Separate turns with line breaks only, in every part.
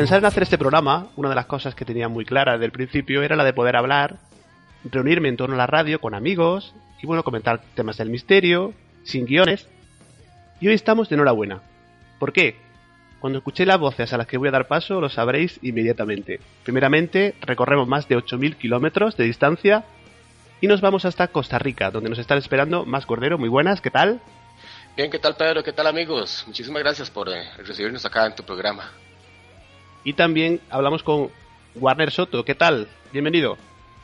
Pensar en hacer este programa, una de las cosas que tenía muy clara desde el principio era la de poder hablar, reunirme en torno a la radio con amigos y bueno, comentar temas del misterio, sin guiones. Y hoy estamos de enhorabuena. ¿Por qué? Cuando escuché las voces a las que voy a dar paso, lo sabréis inmediatamente. Primeramente, recorremos más de 8.000 kilómetros de distancia y nos vamos hasta Costa Rica, donde nos están esperando más Cordero. Muy buenas, ¿qué tal?
Bien, ¿qué tal Pedro? ¿Qué tal amigos? Muchísimas gracias por eh, recibirnos acá en tu programa.
Y también hablamos con Warner Soto. ¿Qué tal? Bienvenido.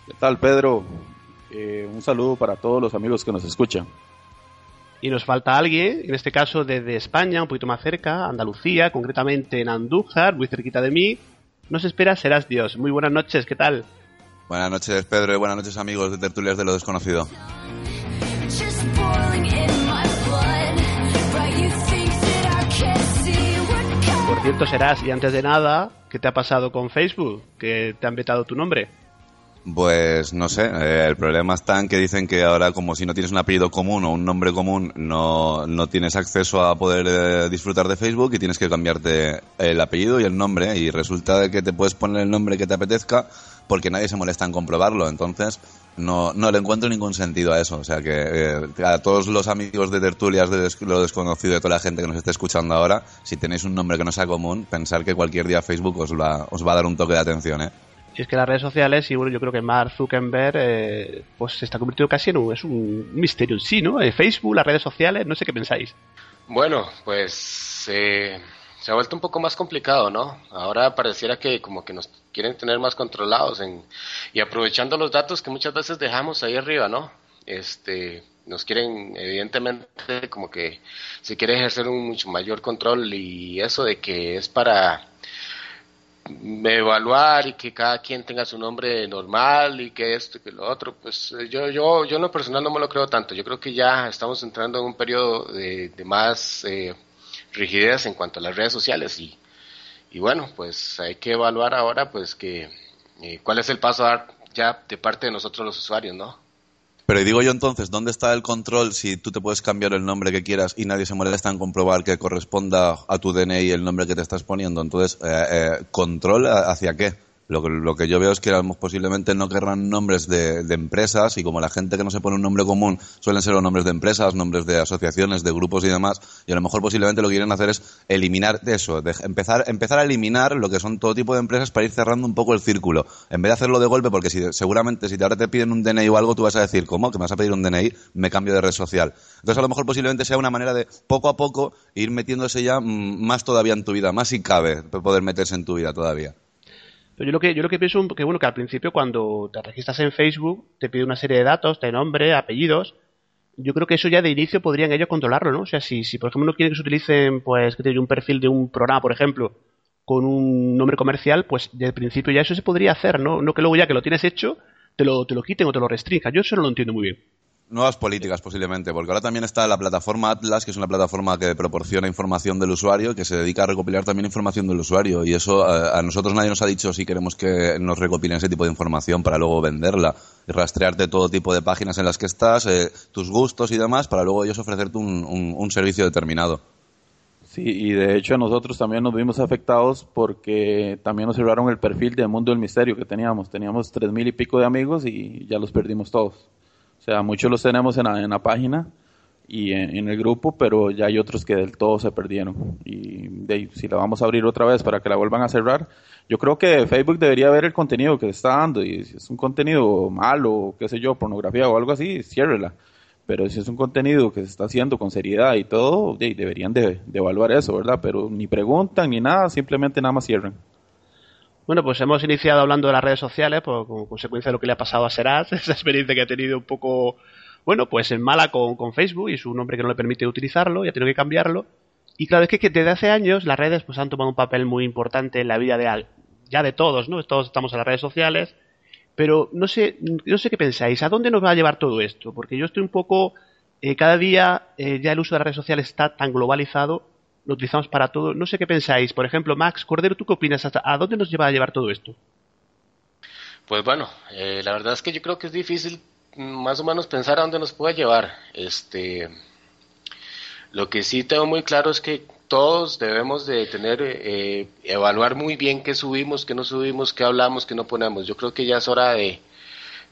¿Qué tal, Pedro? Eh, un saludo para todos los amigos que nos escuchan.
Y nos falta alguien, en este caso desde España, un poquito más cerca, Andalucía, concretamente en Andújar, muy cerquita de mí. Nos espera Serás Dios. Muy buenas noches, ¿qué tal?
Buenas noches, Pedro, y buenas noches, amigos de Tertulias de lo Desconocido.
Cierto, Serás, y antes de nada, ¿qué te ha pasado con Facebook? Que te han vetado tu nombre.
Pues no sé, eh, el problema está en que dicen que ahora como si no tienes un apellido común o un nombre común no, no tienes acceso a poder eh, disfrutar de Facebook y tienes que cambiarte el apellido y el nombre y resulta que te puedes poner el nombre que te apetezca porque nadie se molesta en comprobarlo, entonces no, no le encuentro ningún sentido a eso, o sea que eh, a todos los amigos de tertulias de lo desconocido de toda la gente que nos esté escuchando ahora, si tenéis un nombre que no sea común, pensar que cualquier día Facebook os va, os va a dar un toque de atención, ¿eh?
Y es que las redes sociales, y bueno, yo creo que Mark Zuckerberg eh, pues se está convirtiendo casi en un, es un misterio en sí, ¿no? Eh, Facebook, las redes sociales, no sé qué pensáis.
Bueno, pues eh, se ha vuelto un poco más complicado, ¿no? Ahora pareciera que como que nos quieren tener más controlados en, y aprovechando los datos que muchas veces dejamos ahí arriba, ¿no? Este, nos quieren, evidentemente, como que se quiere ejercer un mucho mayor control y eso de que es para evaluar y que cada quien tenga su nombre normal y que esto y que lo otro, pues yo, yo, yo en lo personal no me lo creo tanto. Yo creo que ya estamos entrando en un periodo de, más eh, rigidez en cuanto a las redes sociales y, y bueno, pues hay que evaluar ahora pues que eh, cuál es el paso a dar ya de parte de nosotros los usuarios, ¿no?
Pero digo yo entonces, ¿dónde está el control si tú te puedes cambiar el nombre que quieras y nadie se molesta en comprobar que corresponda a tu DNI el nombre que te estás poniendo? Entonces, eh, eh, ¿control hacia qué? Lo que, yo veo es que posiblemente no querrán nombres de, de, empresas y como la gente que no se pone un nombre común suelen ser los nombres de empresas, nombres de asociaciones, de grupos y demás, y a lo mejor posiblemente lo que quieren hacer es eliminar eso, de empezar, empezar a eliminar lo que son todo tipo de empresas para ir cerrando un poco el círculo, en vez de hacerlo de golpe, porque si, seguramente si ahora te piden un DNI o algo, tú vas a decir, ¿cómo? ¿Que me vas a pedir un DNI? Me cambio de red social. Entonces a lo mejor posiblemente sea una manera de poco a poco ir metiéndose ya mm, más todavía en tu vida, más si cabe poder meterse en tu vida todavía.
Pero yo lo que, yo lo que pienso que bueno, que al principio cuando te registras en Facebook te pide una serie de datos, de nombre, apellidos. Yo creo que eso ya de inicio podrían ellos controlarlo, ¿no? O sea, si, por ejemplo no quieren que se utilicen, pues, que tiene un perfil de un programa, por ejemplo, con un nombre comercial, pues el principio ya eso se podría hacer, ¿no? No que luego ya que lo tienes hecho, te lo, te lo quiten o te lo restrinjan. Yo eso no lo entiendo muy bien
nuevas políticas posiblemente, porque ahora también está la plataforma Atlas, que es una plataforma que proporciona información del usuario, que se dedica a recopilar también información del usuario. Y eso eh, a, nosotros nadie nos ha dicho si queremos que nos recopilen ese tipo de información para luego venderla y rastrearte todo tipo de páginas en las que estás, eh, tus gustos y demás, para luego ellos ofrecerte un, servicio determinado.
Sí, y de hecho nosotros también nos vimos afectados porque también nos cerraron el perfil del mundo del misterio que teníamos. Teníamos tres mil y pico de amigos y ya los perdimos todos. Sea, muchos los tenemos en la, en la página y en, el grupo, pero ya hay otros que del todo se perdieron. Y de, si la vamos a abrir otra vez para que la vuelvan a cerrar, yo creo que Facebook debería ver el contenido que está dando y si es un contenido malo, qué sé yo, pornografía o algo así, ciérrela. Pero si es un contenido que se está haciendo con seriedad y todo, deberían de, de evaluar eso, ¿verdad? Pero ni preguntan ni nada, simplemente nada más cierran.
Bueno, pues hemos iniciado hablando de las redes sociales, por, como consecuencia de lo que le ha pasado a Serás, esa experiencia que ha tenido un poco, bueno, pues en mala con, con Facebook y su nombre que no le permite utilizarlo y ha tenido que cambiarlo. Y claro, es que, desde hace años las redes pues han tomado un papel muy importante en la vida de ya de todos, ¿no? Todos estamos en las redes sociales, pero no sé, no sé qué pensáis, ¿a dónde nos va a llevar todo esto? Porque yo estoy un poco, eh, cada día eh, ya el uso de las redes sociales está tan globalizado lo utilizamos para todo. No sé qué pensáis. Por ejemplo, Max Cordero, ¿tú qué opinas? Hasta, ¿A dónde nos lleva a llevar todo esto?
Pues bueno, eh, la verdad es que yo creo que es difícil más o menos pensar a dónde nos puede llevar. Este, lo que sí tengo muy claro es que todos debemos de tener, eh, evaluar muy bien qué subimos, qué no subimos, qué hablamos, qué no ponemos. Yo creo que ya es hora de,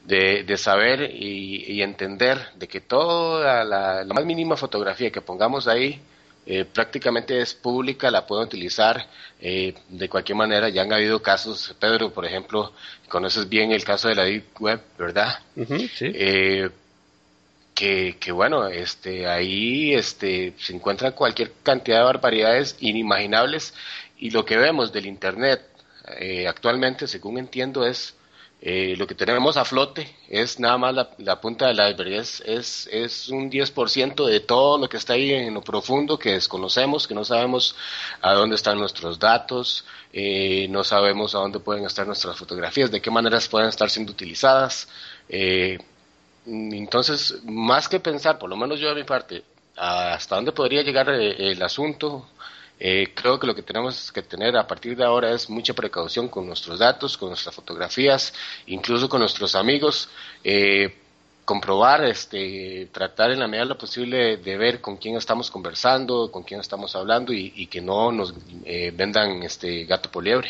de, saber y, entender de que toda la, más mínima fotografía que pongamos ahí eh, prácticamente es pública, la pueden utilizar eh, de cualquier manera. Ya han habido casos, Pedro, por ejemplo, conoces bien el caso de la Deep Web, ¿verdad?
sí.
Eh, que, que, bueno, este, ahí este, se encuentra cualquier cantidad de barbaridades inimaginables y lo que vemos del Internet actualmente, según entiendo, es eh, lo que tenemos a flote es nada más la, punta del iceberg, es, es, es un 10% de todo lo que está ahí en lo profundo que desconocemos, que no sabemos a dónde están nuestros datos, eh, no sabemos a dónde pueden estar nuestras fotografías, de qué maneras pueden estar siendo utilizadas. Eh, entonces, más que pensar, por lo menos yo de mi parte, hasta dónde podría llegar el asunto, eh, creo que lo que tenemos que tener a partir de ahora es mucha precaución con nuestros datos, con nuestras fotografías, incluso con nuestros amigos. Eh, comprobar, este, tratar en la medida de lo posible de ver con quién estamos conversando, con quién estamos hablando y, que no nos eh, vendan este gato por liebre.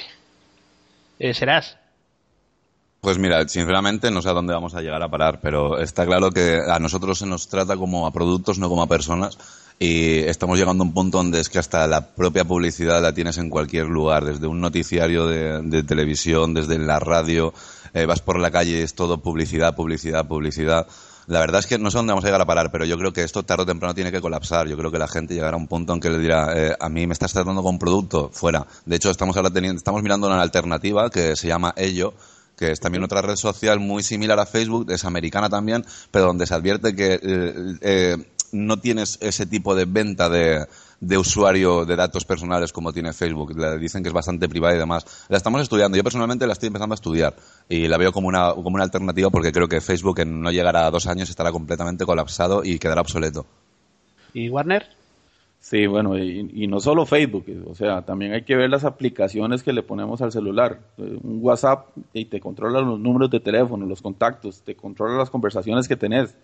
¿Serás?
Pues mira, sinceramente no sé a dónde vamos a llegar a parar, pero está claro que a nosotros se nos trata como a productos, no como a personas y estamos llegando a un punto donde es que hasta la propia publicidad la tienes en cualquier lugar, desde un noticiario de, televisión, desde la radio, eh, vas por la calle, es todo publicidad, publicidad, publicidad. La verdad es que no sé dónde vamos a llegar a parar, pero yo creo que esto tarde o temprano tiene que colapsar. Yo creo que la gente llegará a un punto en que le dirá, eh, a mí me estás tratando con producto, fuera. De hecho, estamos ahora teniendo, estamos mirando una alternativa que se llama Ello, que es también otra red social muy similar a Facebook, es americana también, pero donde se advierte que eh, eh no tienes ese tipo de venta de, de usuario de datos personales como tiene Facebook. Dicen que es bastante privada y demás. La estamos estudiando. Yo personalmente la estoy empezando a estudiar y la veo como una, como una alternativa porque creo que Facebook en no llegará a dos años estará completamente colapsado y quedará obsoleto.
¿Y Warner?
Sí, bueno, y, no solo Facebook, o sea, también hay que ver las aplicaciones que le ponemos al celular. Eh, un WhatsApp y te controla los números de teléfono, los contactos, te controla las conversaciones que tenés.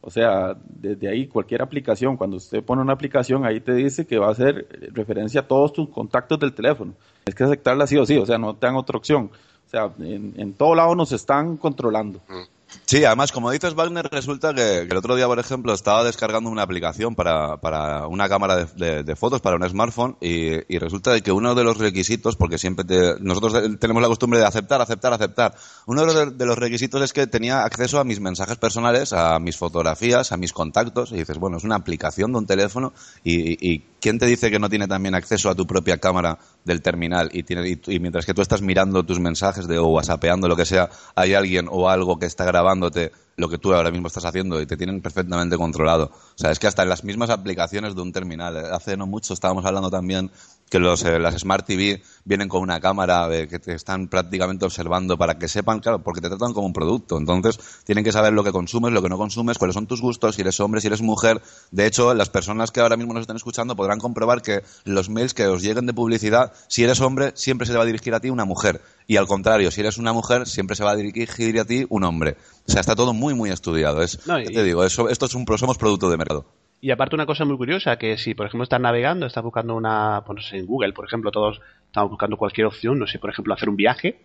O sea, desde ahí cualquier aplicación, cuando usted pone una aplicación, ahí te dice que va a hacer referencia a todos tus contactos del teléfono. Es que aceptarla sí o sí, o sea, no te dan otra opción. O sea, en, en todo lado nos están controlando.
Mm. Sí, además, como dices, Wagner, resulta que, el otro día, por ejemplo, estaba descargando una aplicación para, para una cámara de, fotos, para un smartphone, y, resulta que uno de los requisitos, porque siempre nosotros tenemos la costumbre de aceptar, aceptar, aceptar, uno de los, requisitos es que tenía acceso a mis mensajes personales, a mis fotografías, a mis contactos, y dices, bueno, es una aplicación de un teléfono, y ¿quién te dice que no tiene también acceso a tu propia cámara del terminal y, tiene, y, mientras que tú estás mirando tus mensajes de o whatsappeando lo que sea, hay alguien o algo que está grabándote lo que tú ahora mismo estás haciendo y te tienen perfectamente controlado. O sea, es que hasta en las mismas aplicaciones de un terminal, eh, hace no mucho estábamos hablando también que los, eh, las Smart TV vienen con una cámara eh, que te están prácticamente observando para que sepan, claro, porque te tratan como un producto. Entonces, tienen que saber lo que consumes, lo que no consumes, cuáles son tus gustos, si eres hombre, si eres mujer. De hecho, las personas que ahora mismo nos están escuchando podrán comprobar que los mails que os lleguen de publicidad, si eres hombre, siempre se le va a dirigir a ti una mujer. Y al contrario, si eres una mujer, siempre se va a dirigir a ti un hombre. O sea, está todo muy, muy estudiado. Es, te digo, eso, esto es un, somos producto de mercado.
Y aparte una cosa muy curiosa, que si por ejemplo estás navegando, estás buscando una, pues no sé, en Google, por ejemplo, todos estamos buscando cualquier opción, no sé, por ejemplo, hacer un viaje,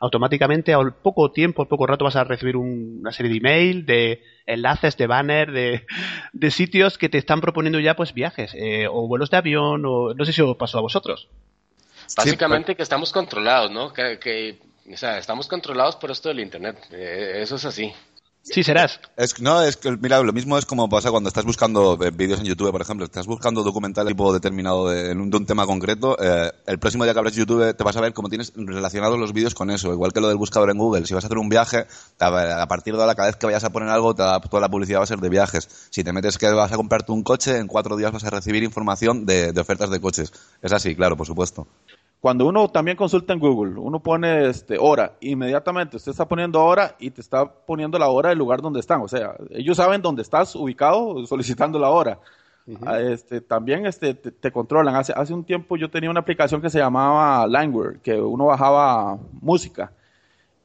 automáticamente al poco tiempo, al poco rato vas a recibir una serie de email, de enlaces, de banner, de, de, sitios que te están proponiendo ya pues viajes, eh, o vuelos de avión, o no sé si os pasó a vosotros.
Básicamente que estamos controlados, ¿no? Que, que, o sea, estamos controlados por esto del Internet, eh, eso es así.
Sí, serás.
Es, no, es que, mira, lo mismo es como pasa cuando estás buscando eh, vídeos en YouTube, por ejemplo. Estás buscando documental tipo determinado de, un, tema concreto. Eh, el próximo día que abres YouTube te vas a ver cómo tienes relacionados los vídeos con eso. Igual que lo del buscador en Google. Si vas a hacer un viaje, a partir de ahora, cada vez que vayas a poner algo, toda la publicidad va a ser de viajes. Si te metes que vas a comprarte un coche, en cuatro días vas a recibir información de, de ofertas de coches. Es así, claro, por supuesto.
Cuando uno también consulta en Google, uno pone este, hora, inmediatamente usted está poniendo hora y te está poniendo la hora del lugar donde están. O sea, ellos saben dónde estás ubicado solicitando la hora. Ah, este, también este, te, controlan. Hace, hace un tiempo yo tenía una aplicación que se llamaba Langware, que uno bajaba música.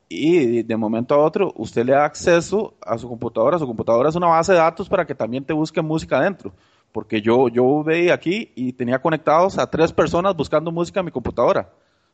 Y de momento a otro, usted le da acceso a su computadora. Su computadora es una base de datos para que también te busque música adentro porque yo, yo veía aquí y tenía conectados a tres personas buscando música en mi computadora.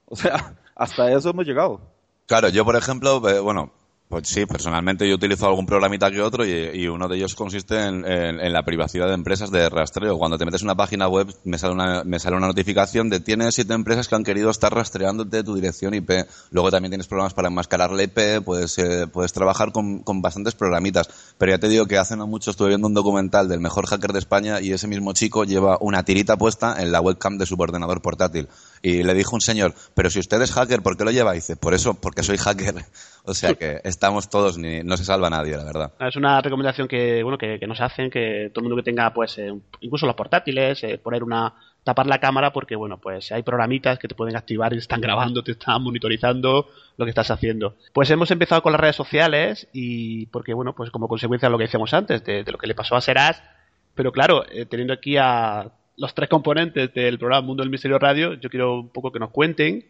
O sea, hasta eso hemos llegado.
Claro, yo por ejemplo, bueno, pues sí, personalmente yo utilizo algún programita que otro y, uno de ellos consiste en, la privacidad de empresas de rastreo. Cuando te metes en una página web me sale una, me sale una notificación de tienes siete empresas que han querido estar rastreándote tu dirección IP. Luego también tienes programas para enmascarar la IP, puedes, eh, puedes trabajar con, con, bastantes programitas. Pero ya te digo que hace no mucho estuve viendo un documental del mejor hacker de España y ese mismo chico lleva una tirita puesta en la webcam de su ordenador portátil. Y le dijo un señor, pero si usted es hacker, ¿por qué lo lleva? Dice, por eso, porque soy hacker. O sea que estamos todos, ni, no se salva nadie, la verdad.
Es una recomendación que, bueno, que, nos hacen, que todo el mundo que tenga, pues, eh, incluso los portátiles, eh, poner una, tapar la cámara porque, bueno, pues hay programitas que te pueden activar y están grabando, te están monitorizando lo que estás haciendo. Pues hemos empezado con las redes sociales y porque, bueno, pues como consecuencia de lo que decíamos antes, de, lo que le pasó a Serás, pero claro, eh, teniendo aquí a los tres componentes del programa Mundo del Misterio Radio, yo quiero un poco que nos cuenten,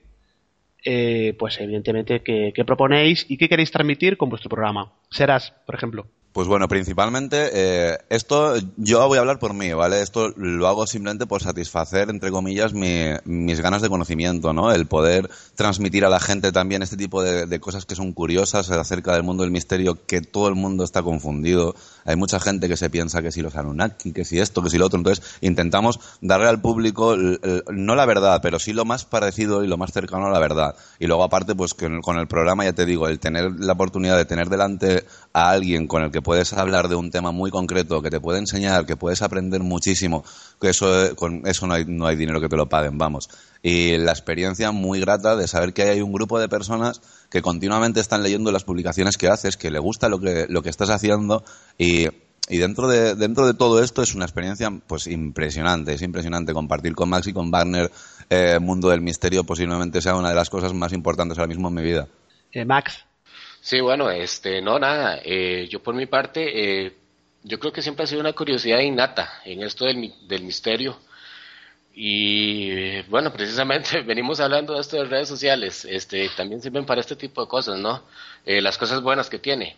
eh, pues evidentemente, qué, proponéis y qué queréis transmitir con vuestro programa. Serás, por ejemplo.
Pues bueno, principalmente eh, esto yo voy a hablar por mí, ¿vale? Esto lo hago simplemente por satisfacer, entre comillas, mis ganas de conocimiento, ¿no? El poder transmitir a la gente también este tipo de, cosas que son curiosas acerca del mundo del misterio, que todo el mundo está confundido. Hay mucha gente que se piensa que si los Anunnaki, que si esto, que si lo otro. Entonces intentamos darle al público no la verdad, pero sí lo más parecido y lo más cercano a la verdad. Y luego aparte, pues con el programa ya te digo, el tener la oportunidad de tener delante a alguien con el que puedes hablar de un tema muy concreto, que te puede enseñar, que puedes aprender muchísimo, que eso, con eso no hay, no hay dinero que te lo paguen, vamos. Y la experiencia muy grata de saber que hay un grupo de personas que continuamente están leyendo las publicaciones que haces, que le gusta lo que, lo que estás haciendo y, y dentro de, dentro de todo esto es una experiencia pues impresionante, es impresionante compartir con Max y con Wagner eh, Mundo del Misterio posiblemente sea una de las cosas más importantes ahora mismo en mi vida.
Eh, Max,
Sí, bueno, este, no, nada. Eh, yo por mi parte, eh, yo creo que siempre ha sido una curiosidad innata en esto del, del misterio. Y bueno, precisamente venimos hablando de esto de redes sociales. Este, también sirven para este tipo de cosas, ¿no? Eh, las cosas buenas que tiene,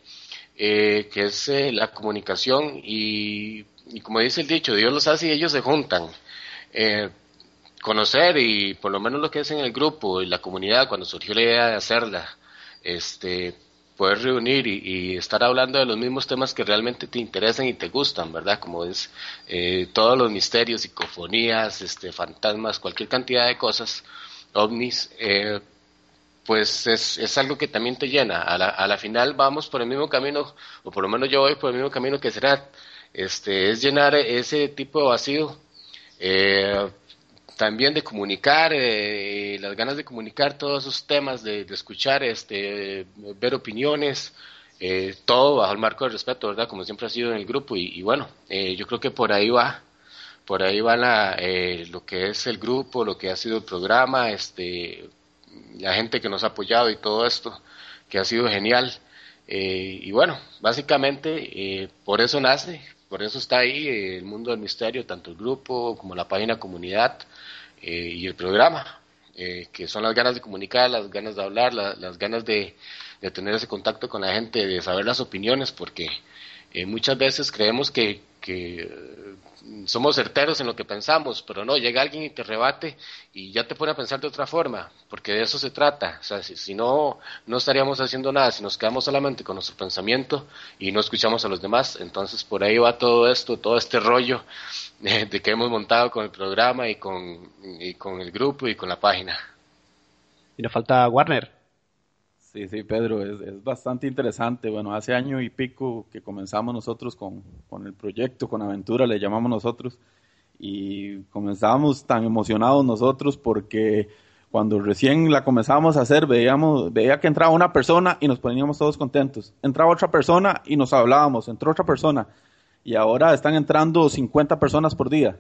que es la comunicación y, y, como dice el dicho, Dios los hace y ellos se juntan. conocer y por lo menos lo que es en el grupo y la comunidad cuando surgió la idea de hacerla, este, poder reunir y, estar hablando de los mismos temas que realmente te interesan y te gustan, ¿verdad? Como es eh, todos los misterios, psicofonías, este, fantasmas, cualquier cantidad de cosas, ovnis, eh, pues es, es, algo que también te llena. A la, a la final vamos por el mismo camino, o por lo menos yo voy por el mismo camino que será, este, es llenar ese tipo de vacío. Eh, también de comunicar, eh, las ganas de comunicar todos esos temas, de, escuchar, este, ver opiniones, eh, todo bajo el marco del respeto, ¿verdad? Como siempre ha sido en el grupo y, bueno, eh, yo creo que por ahí va, por ahí va la, lo que es el grupo, lo que ha sido el programa, este, la gente que nos ha apoyado y todo esto, que ha sido genial. y bueno, básicamente por eso nace, por eso está ahí el mundo del misterio, tanto el grupo como la página comunidad. Eh, y el programa, eh, que son las ganas de comunicar, las ganas de hablar, las ganas de, tener ese contacto con la gente, de saber las opiniones, porque eh, muchas veces creemos que, que somos certeros en lo que pensamos, pero no, llega alguien y te rebate y ya te pone a pensar de otra forma, porque de eso se trata. O sea, si, no, no estaríamos haciendo nada, si nos quedamos solamente con nuestro pensamiento y no escuchamos a los demás, entonces por ahí va todo esto, todo este rollo de, que hemos montado con el programa y con, y con el grupo y con la página.
Y nos falta Warner.
Sí, sí, Pedro, es, bastante interesante. Bueno, hace año y pico que comenzamos nosotros con, con, el proyecto, con Aventura, le llamamos nosotros, y comenzábamos tan emocionados nosotros porque cuando recién la comenzábamos a hacer, veíamos, veía que entraba una persona y nos poníamos todos contentos. Entraba otra persona y nos hablábamos, entró otra persona. Y ahora están entrando 50 personas por día.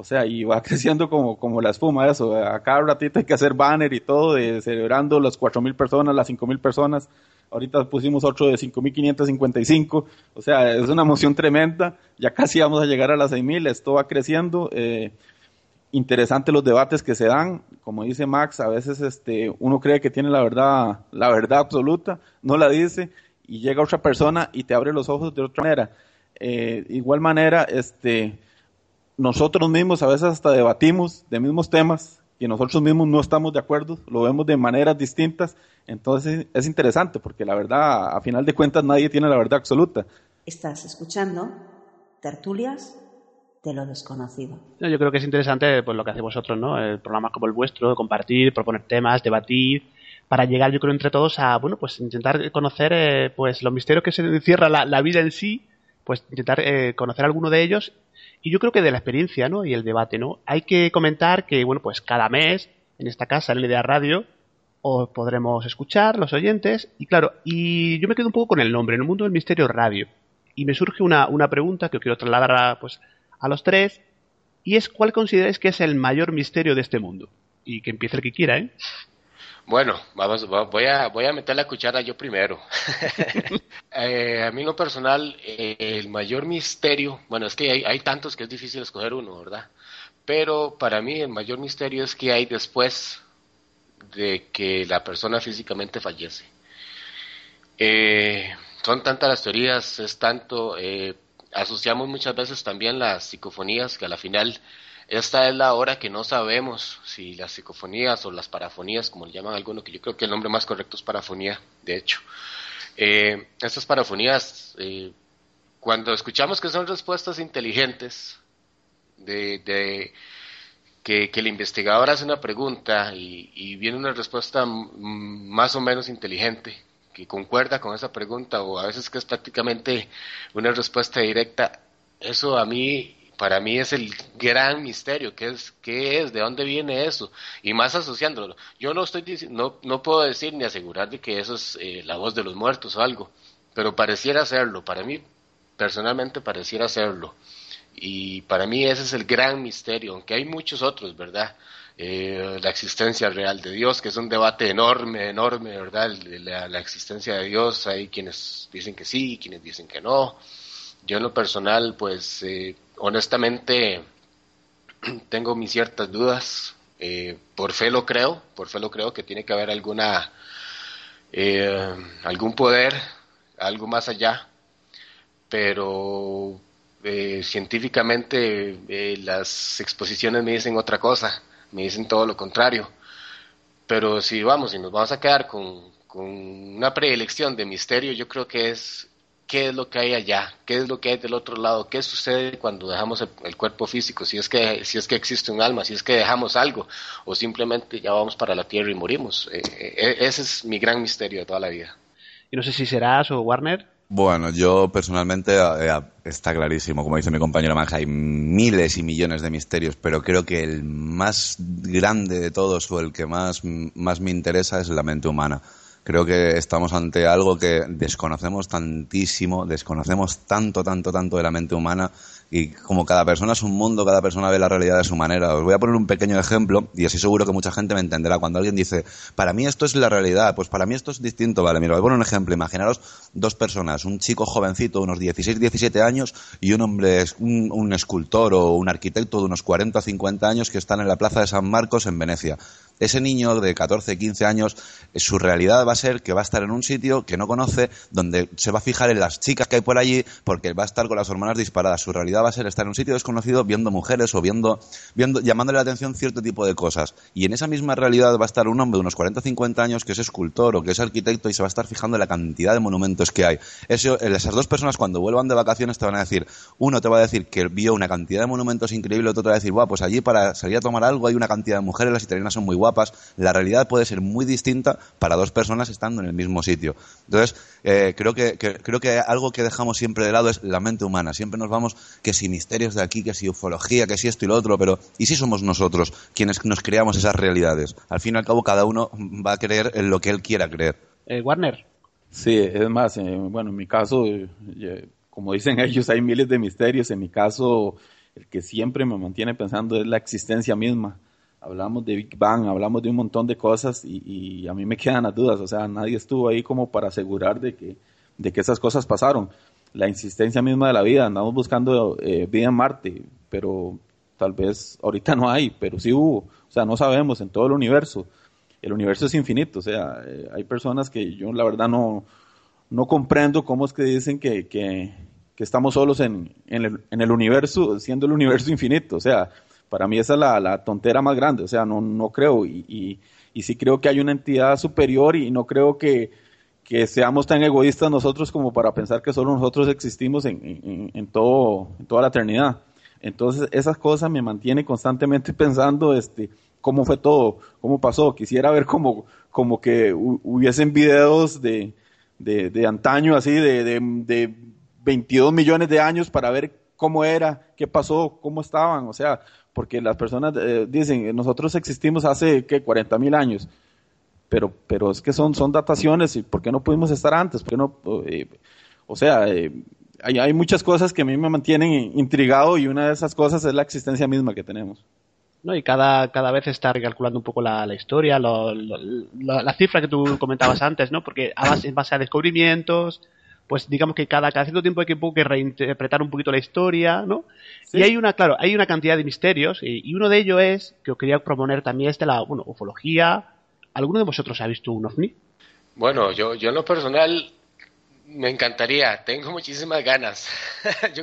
O sea, y va creciendo como, como la espuma eso. A cada ratito hay que hacer banner y todo, de celebrando las mil personas, las mil personas. Ahorita pusimos otro de 5.555. O sea, es una emoción tremenda. Ya casi vamos a llegar a las 6.000. Esto va creciendo. Eh, interesante los debates que se dan. Como dice Max, a veces este, uno cree que tiene la verdad, la verdad absoluta, no la dice, y llega otra persona y te abre los ojos de otra manera. Eh, igual manera, este, nosotros mismos a veces hasta debatimos de mismos temas que nosotros mismos no estamos de acuerdo, lo vemos de maneras distintas, entonces es interesante porque la verdad, a final de cuentas, nadie tiene la verdad absoluta.
Estás escuchando tertulias de lo desconocido.
Yo creo que es interesante pues, lo que hacéis vosotros, ¿no? El programa como el vuestro, compartir, proponer temas, debatir, para llegar, yo creo, entre todos a, bueno, pues intentar conocer eh, pues los misterios que se encierra la, vida en sí, pues intentar eh, conocer alguno de ellos. Y yo creo que de la experiencia, ¿no? Y el debate, ¿no? Hay que comentar que, bueno, pues cada mes, en esta casa, en la Idea Radio, os podremos escuchar, los oyentes, y claro, y yo me quedo un poco con el nombre, en el mundo del misterio radio. Y me surge una, una pregunta que quiero trasladar a, pues, a los tres, y es cuál consideráis que es el mayor misterio de este mundo. Y que empiece el que quiera, ¿eh?
Bueno, vamos, voy a, voy a meter la cuchara yo primero. Eh, a mí lo personal, eh, el mayor misterio, bueno, es que hay, hay, tantos que es difícil escoger uno, ¿verdad? Pero para mí el mayor misterio es que hay después de que la persona físicamente fallece. Eh, son tantas las teorías, es tanto, asociamos muchas veces también las psicofonías que a la final esta es la hora que no sabemos si las psicofonías o las parafonías, como le llaman algunos, que yo creo que el nombre más correcto es parafonía, de hecho. Eh, estas parafonías, eh, cuando escuchamos que son respuestas inteligentes, de, que, el investigador hace una pregunta y, y viene una respuesta más o menos inteligente, que concuerda con esa pregunta, o a veces que es prácticamente una respuesta directa, eso a mí para mí es el gran misterio, ¿qué es, qué es, de dónde viene eso? Y más asociándolo. Yo no estoy no, no puedo decir ni asegurar de que eso es eh, la voz de los muertos o algo, pero pareciera serlo, para mí personalmente pareciera serlo. Y para mí ese es el gran misterio, aunque hay muchos otros, ¿verdad? Eh, la existencia real de Dios, que es un debate enorme, enorme, ¿verdad? La, la existencia de Dios, hay quienes dicen que sí, quienes dicen que no. Yo en lo personal, pues eh, honestamente tengo mis ciertas dudas. Eh, por fe lo creo, por fe lo creo que tiene que haber alguna eh, algún poder, algo más allá, pero eh, científicamente las exposiciones me dicen otra cosa, me dicen todo lo contrario. Pero si vamos, y nos vamos a quedar con, con una preelección de misterio, yo creo que es qué es lo que hay allá, qué es lo que hay del otro lado, qué sucede cuando dejamos el, cuerpo físico, si es que si es que existe un alma, si es que dejamos algo o simplemente ya vamos para la tierra y morimos. Eh, eh, ese es mi gran misterio de toda la vida.
Y no sé si serás o Warner.
Bueno, yo personalmente eh, está clarísimo, como dice mi compañero Manja, hay miles y millones de misterios, pero creo que el más grande de todos o el que más, más me interesa es la mente humana Creo que estamos ante algo que desconocemos tantísimo, desconocemos tanto, tanto, tanto de la mente humana y como cada persona es un mundo, cada persona ve la realidad de su manera. Os voy a poner un pequeño ejemplo y así seguro que mucha gente me entenderá. Cuando alguien dice, para mí esto es la realidad, pues para mí esto es distinto. Vale, mira, voy a poner un ejemplo. Imaginaros dos personas, un chico jovencito, unos 16, 17 años y un hombre, un, un escultor o un arquitecto de unos 40 o 50 años que están en la plaza de San Marcos en Venecia ese niño de 14, 15 años, eh, su realidad va a ser que va a estar en un sitio que no conoce, donde se va a fijar en las chicas que hay por allí, porque va a estar con las hormonas disparadas. Su realidad va a ser estar en un sitio desconocido viendo mujeres o viendo, viendo, llamándole la atención cierto tipo de cosas. Y en esa misma realidad va a estar un hombre de unos 40, 50 años que es escultor o que es arquitecto y se va a estar fijando en la cantidad de monumentos que hay. Eso, esas dos personas cuando vuelvan de vacaciones te van a decir, uno te va a decir que vio una cantidad de monumentos increíbles, otro te va a decir, guau, pues allí para salir a tomar algo hay una cantidad de mujeres, las italianas son muy guapas la realidad puede ser muy distinta para dos personas estando en el mismo sitio. Entonces, eh, creo, que, creo que algo que dejamos siempre de lado es la mente humana. Siempre nos vamos que si misterios de aquí, que si ufología, que si esto y lo otro, pero ¿y si somos nosotros quienes nos creamos esas realidades? Al fin y al cabo, cada uno va a creer en lo que él quiera creer.
Eh, Warner.
Sí, es más, eh, bueno, en mi caso, como dicen ellos, hay miles de misterios. En mi caso, el que siempre me mantiene pensando es la existencia misma hablamos de Big Bang, hablamos de un montón de cosas y, a mí me quedan las dudas, o sea, nadie estuvo ahí como para asegurar de que, de que esas cosas pasaron. La insistencia misma de la vida, andamos buscando eh, vida en Marte, pero tal vez ahorita no hay, pero sí hubo, o sea, no sabemos en todo el universo. El universo es infinito, o sea, eh, hay personas que yo la verdad no, no comprendo cómo es que dicen que, que, que estamos solos en, en, el, en el universo, siendo el universo infinito. O sea, para mí esa es la, la tontera más grande. O sea, no, no creo. Y, y, y sí creo que hay una entidad superior y no creo que, que seamos tan egoístas nosotros como para pensar que solo nosotros existimos en, en, todo, en toda la eternidad. Entonces, esas cosas me mantienen constantemente pensando este, cómo fue todo, cómo pasó. Quisiera ver como, como que hubiesen videos de, de, de antaño, así, de, de, de 22 millones de años para ver cómo era, qué pasó, cómo estaban. O sea, porque las personas eh, dicen, nosotros existimos hace, ¿qué? 40 mil años. Pero, pero es que son, son dataciones, ¿y por qué no pudimos estar antes? ¿Por no? Eh, o sea, eh, hay, hay, muchas cosas que a mí me mantienen intrigado y una de esas cosas es la existencia misma que tenemos.
¿no? Y cada, cada vez está recalculando un poco la, la historia, lo, lo, la cifra que tú comentabas antes, ¿no? Porque en base a descubrimientos, pues digamos que cada, cada cierto tiempo hay que, que reinterpretar un poquito la historia, ¿no? Sí. Y hay una, claro, hay una cantidad de misterios, y, y, uno de ellos es, que os quería proponer también, es de la, bueno, ufología. ¿Alguno de vosotros ha visto un ovni?
Bueno, yo, yo en lo personal me encantaría, tengo muchísimas ganas. yo,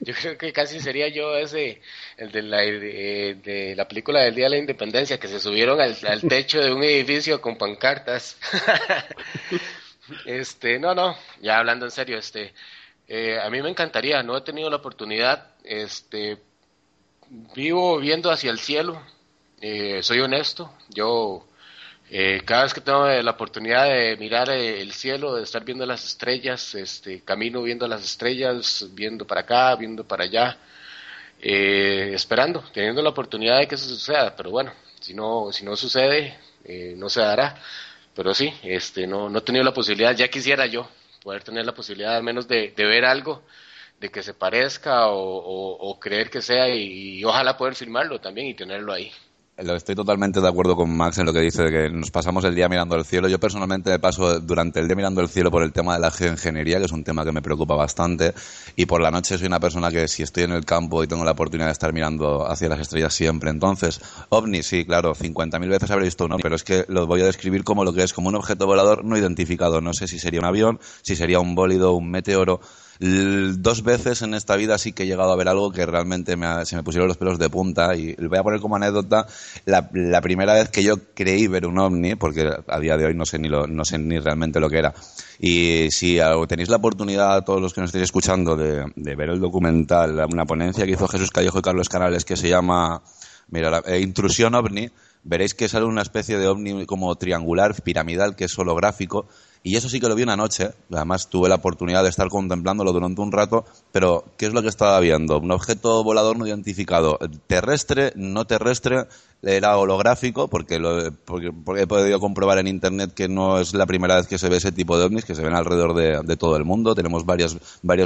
yo, creo que casi sería yo ese, el de la, de, de la película del Día de la Independencia, que se subieron al, al techo de un edificio con pancartas. este, no, no, ya hablando en serio, este, eh, a mí me encantaría, no he tenido la oportunidad, este, vivo viendo hacia el cielo, eh, soy honesto, yo eh, cada vez que tengo la oportunidad de mirar eh, el cielo, de estar viendo las estrellas, este, camino viendo las estrellas, viendo para acá, viendo para allá, eh, esperando, teniendo la oportunidad de que eso suceda. Pero bueno, si no, si no sucede, no se dará. Pero sí, este, no, no he tenido la posibilidad, ya quisiera yo poder tener la posibilidad al menos de, de ver algo, de que se parezca o, creer que sea y, ojalá poder filmarlo también y tenerlo ahí.
Estoy totalmente de acuerdo con Max en lo que dice de que nos pasamos el día mirando el cielo. Yo personalmente me paso durante el día mirando el cielo por el tema de la geoingeniería, que es un tema que me preocupa bastante. Y por la noche soy una persona que si estoy en el campo y tengo la oportunidad de estar mirando hacia las estrellas siempre. Entonces, ovni, sí, claro, 50.000 veces habré visto un ovni, pero es que lo voy a describir como lo que es, como un objeto volador no identificado. No sé si sería un avión, si sería un bólido, un meteoro dos veces en esta vida sí que he llegado a ver algo que realmente me ha, se me pusieron los pelos de punta y lo voy a poner como anécdota. La, primera vez que yo creí ver un ovni porque a día de hoy no sé ni lo, sé ni realmente lo que era y si tenéis la oportunidad todos los que nos estéis escuchando de, ver el documental una ponencia que hizo Jesús Callejo y Carlos Canales que se llama mira, eh, Intrusión OVNI veréis que sale una especie de ovni como triangular, piramidal, que es holográfico, y eso sí que lo vi una noche, además tuve la oportunidad de estar contemplándolo durante un rato, pero ¿qué es lo que estaba viendo? Un objeto volador no identificado, terrestre, no terrestre, era holográfico, porque, lo, he podido comprobar en internet que no es la primera vez que se ve ese tipo de ovnis, que se ven alrededor de, todo el mundo. Tenemos varios,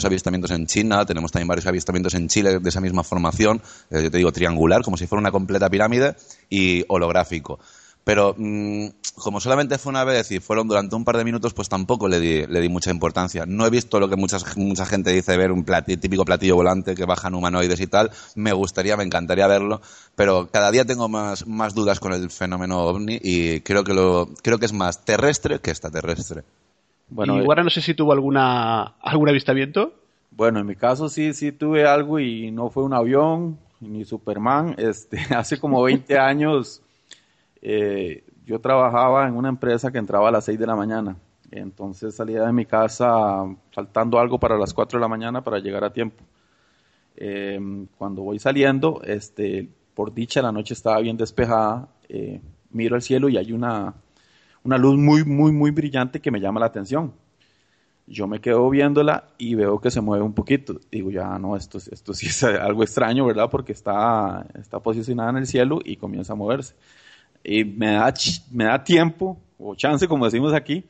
avistamientos en China, tenemos también varios avistamientos en Chile de esa misma formación, eh, te digo triangular, como si fuera una completa pirámide, y holográfico. Pero mmm, como solamente fue una vez y fueron durante un par de minutos, pues tampoco le di, le di mucha importancia. No he visto lo que muchas, mucha gente dice, ver un platillo, típico platillo volante que bajan humanoides y tal. Me gustaría, me encantaría verlo, pero cada día tengo más, más dudas con el fenómeno ovni y creo que, lo, creo que es más terrestre que extraterrestre.
Bueno, y ahora no sé si tuvo alguna, algún avistamiento.
Bueno, en mi caso sí, sí tuve algo y no fue un avión ni Superman. Este, hace como 20 años eh, yo trabajaba en una empresa que entraba a las 6 de la mañana. Entonces salía de mi casa faltando algo para las 4 de la mañana para llegar a tiempo. Eh, cuando voy saliendo, este, por dicha la noche estaba bien despejada, eh, miro al cielo y hay una, una luz muy, muy, muy brillante que me llama la atención. Yo me quedo viéndola y veo que se mueve un poquito. Digo, ya no, esto, esto sí es algo extraño, ¿verdad? Porque está, está posicionada en el cielo y comienza a moverse y me da, me da tiempo o chance, como decimos aquí,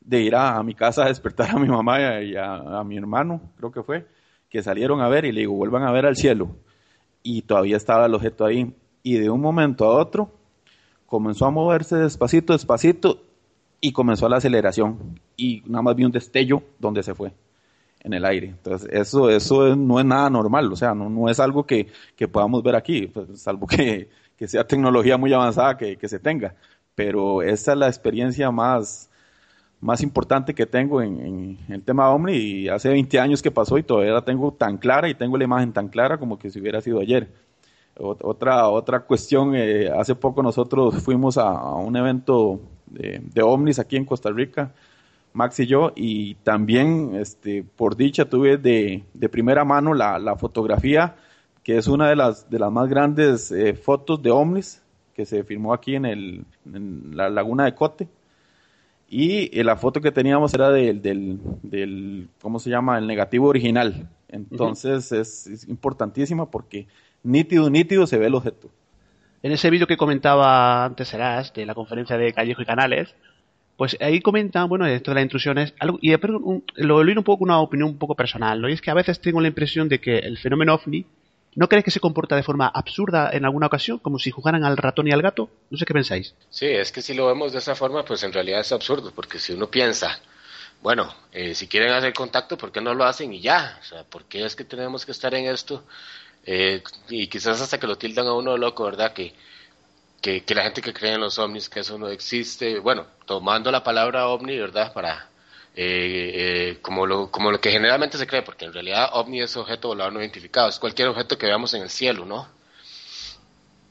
de ir a, mi casa a despertar a mi mamá y, a, mi hermano, creo que fue, que salieron a ver y le digo, vuelvan a ver al cielo. Y todavía estaba el objeto ahí. Y de un momento a otro comenzó a moverse despacito, despacito y comenzó la aceleración. Y nada más vi un destello donde se fue en el aire. Entonces, eso, eso no es nada normal, o sea, no, no es algo que, que podamos ver aquí, pues, salvo que, que sea tecnología muy avanzada que, que, se tenga. Pero esa es la experiencia más, más importante que tengo en, el tema Omni y hace 20 años que pasó y todavía la tengo tan clara y tengo la imagen tan clara como que si hubiera sido ayer. Otra, otra cuestión, eh, hace poco nosotros fuimos a, un evento de, de, ovnis aquí en Costa Rica, Max y yo, y también este, por dicha tuve de, de primera mano la, la, fotografía, que es una de las, de las más grandes eh, fotos de ovnis que se filmó aquí en, el, en la laguna de Cote y eh, la foto que teníamos era del, del, del, ¿cómo se llama? El negativo original. Entonces es, importantísima porque nítido, nítido se ve el objeto.
En ese vídeo que comentaba antes Serás, de la conferencia de Callejo y Canales, pues ahí comentan, bueno, esto de las intrusiones, algo, y lo leí un poco una opinión un poco personal, ¿no? Y es que a veces tengo la impresión de que el fenómeno ovni ¿No crees que se comporta de forma absurda en alguna ocasión, como si jugaran al ratón y al gato? No sé qué pensáis.
Sí, es que si lo vemos de esa forma, pues en realidad es absurdo, porque si uno piensa, bueno, eh, si quieren hacer contacto, ¿por qué no lo hacen y ya? O sea, ¿por qué es que tenemos que estar en esto? Eh, y quizás hasta que lo tildan a uno loco, ¿verdad? Que, que, que la gente que cree en los ovnis, que eso no existe, bueno, tomando la palabra ovni, ¿verdad? Para, eh, eh, como, lo, como lo que generalmente se cree, porque en realidad ovni es objeto volador no identificado, es cualquier objeto que veamos en el cielo, ¿no?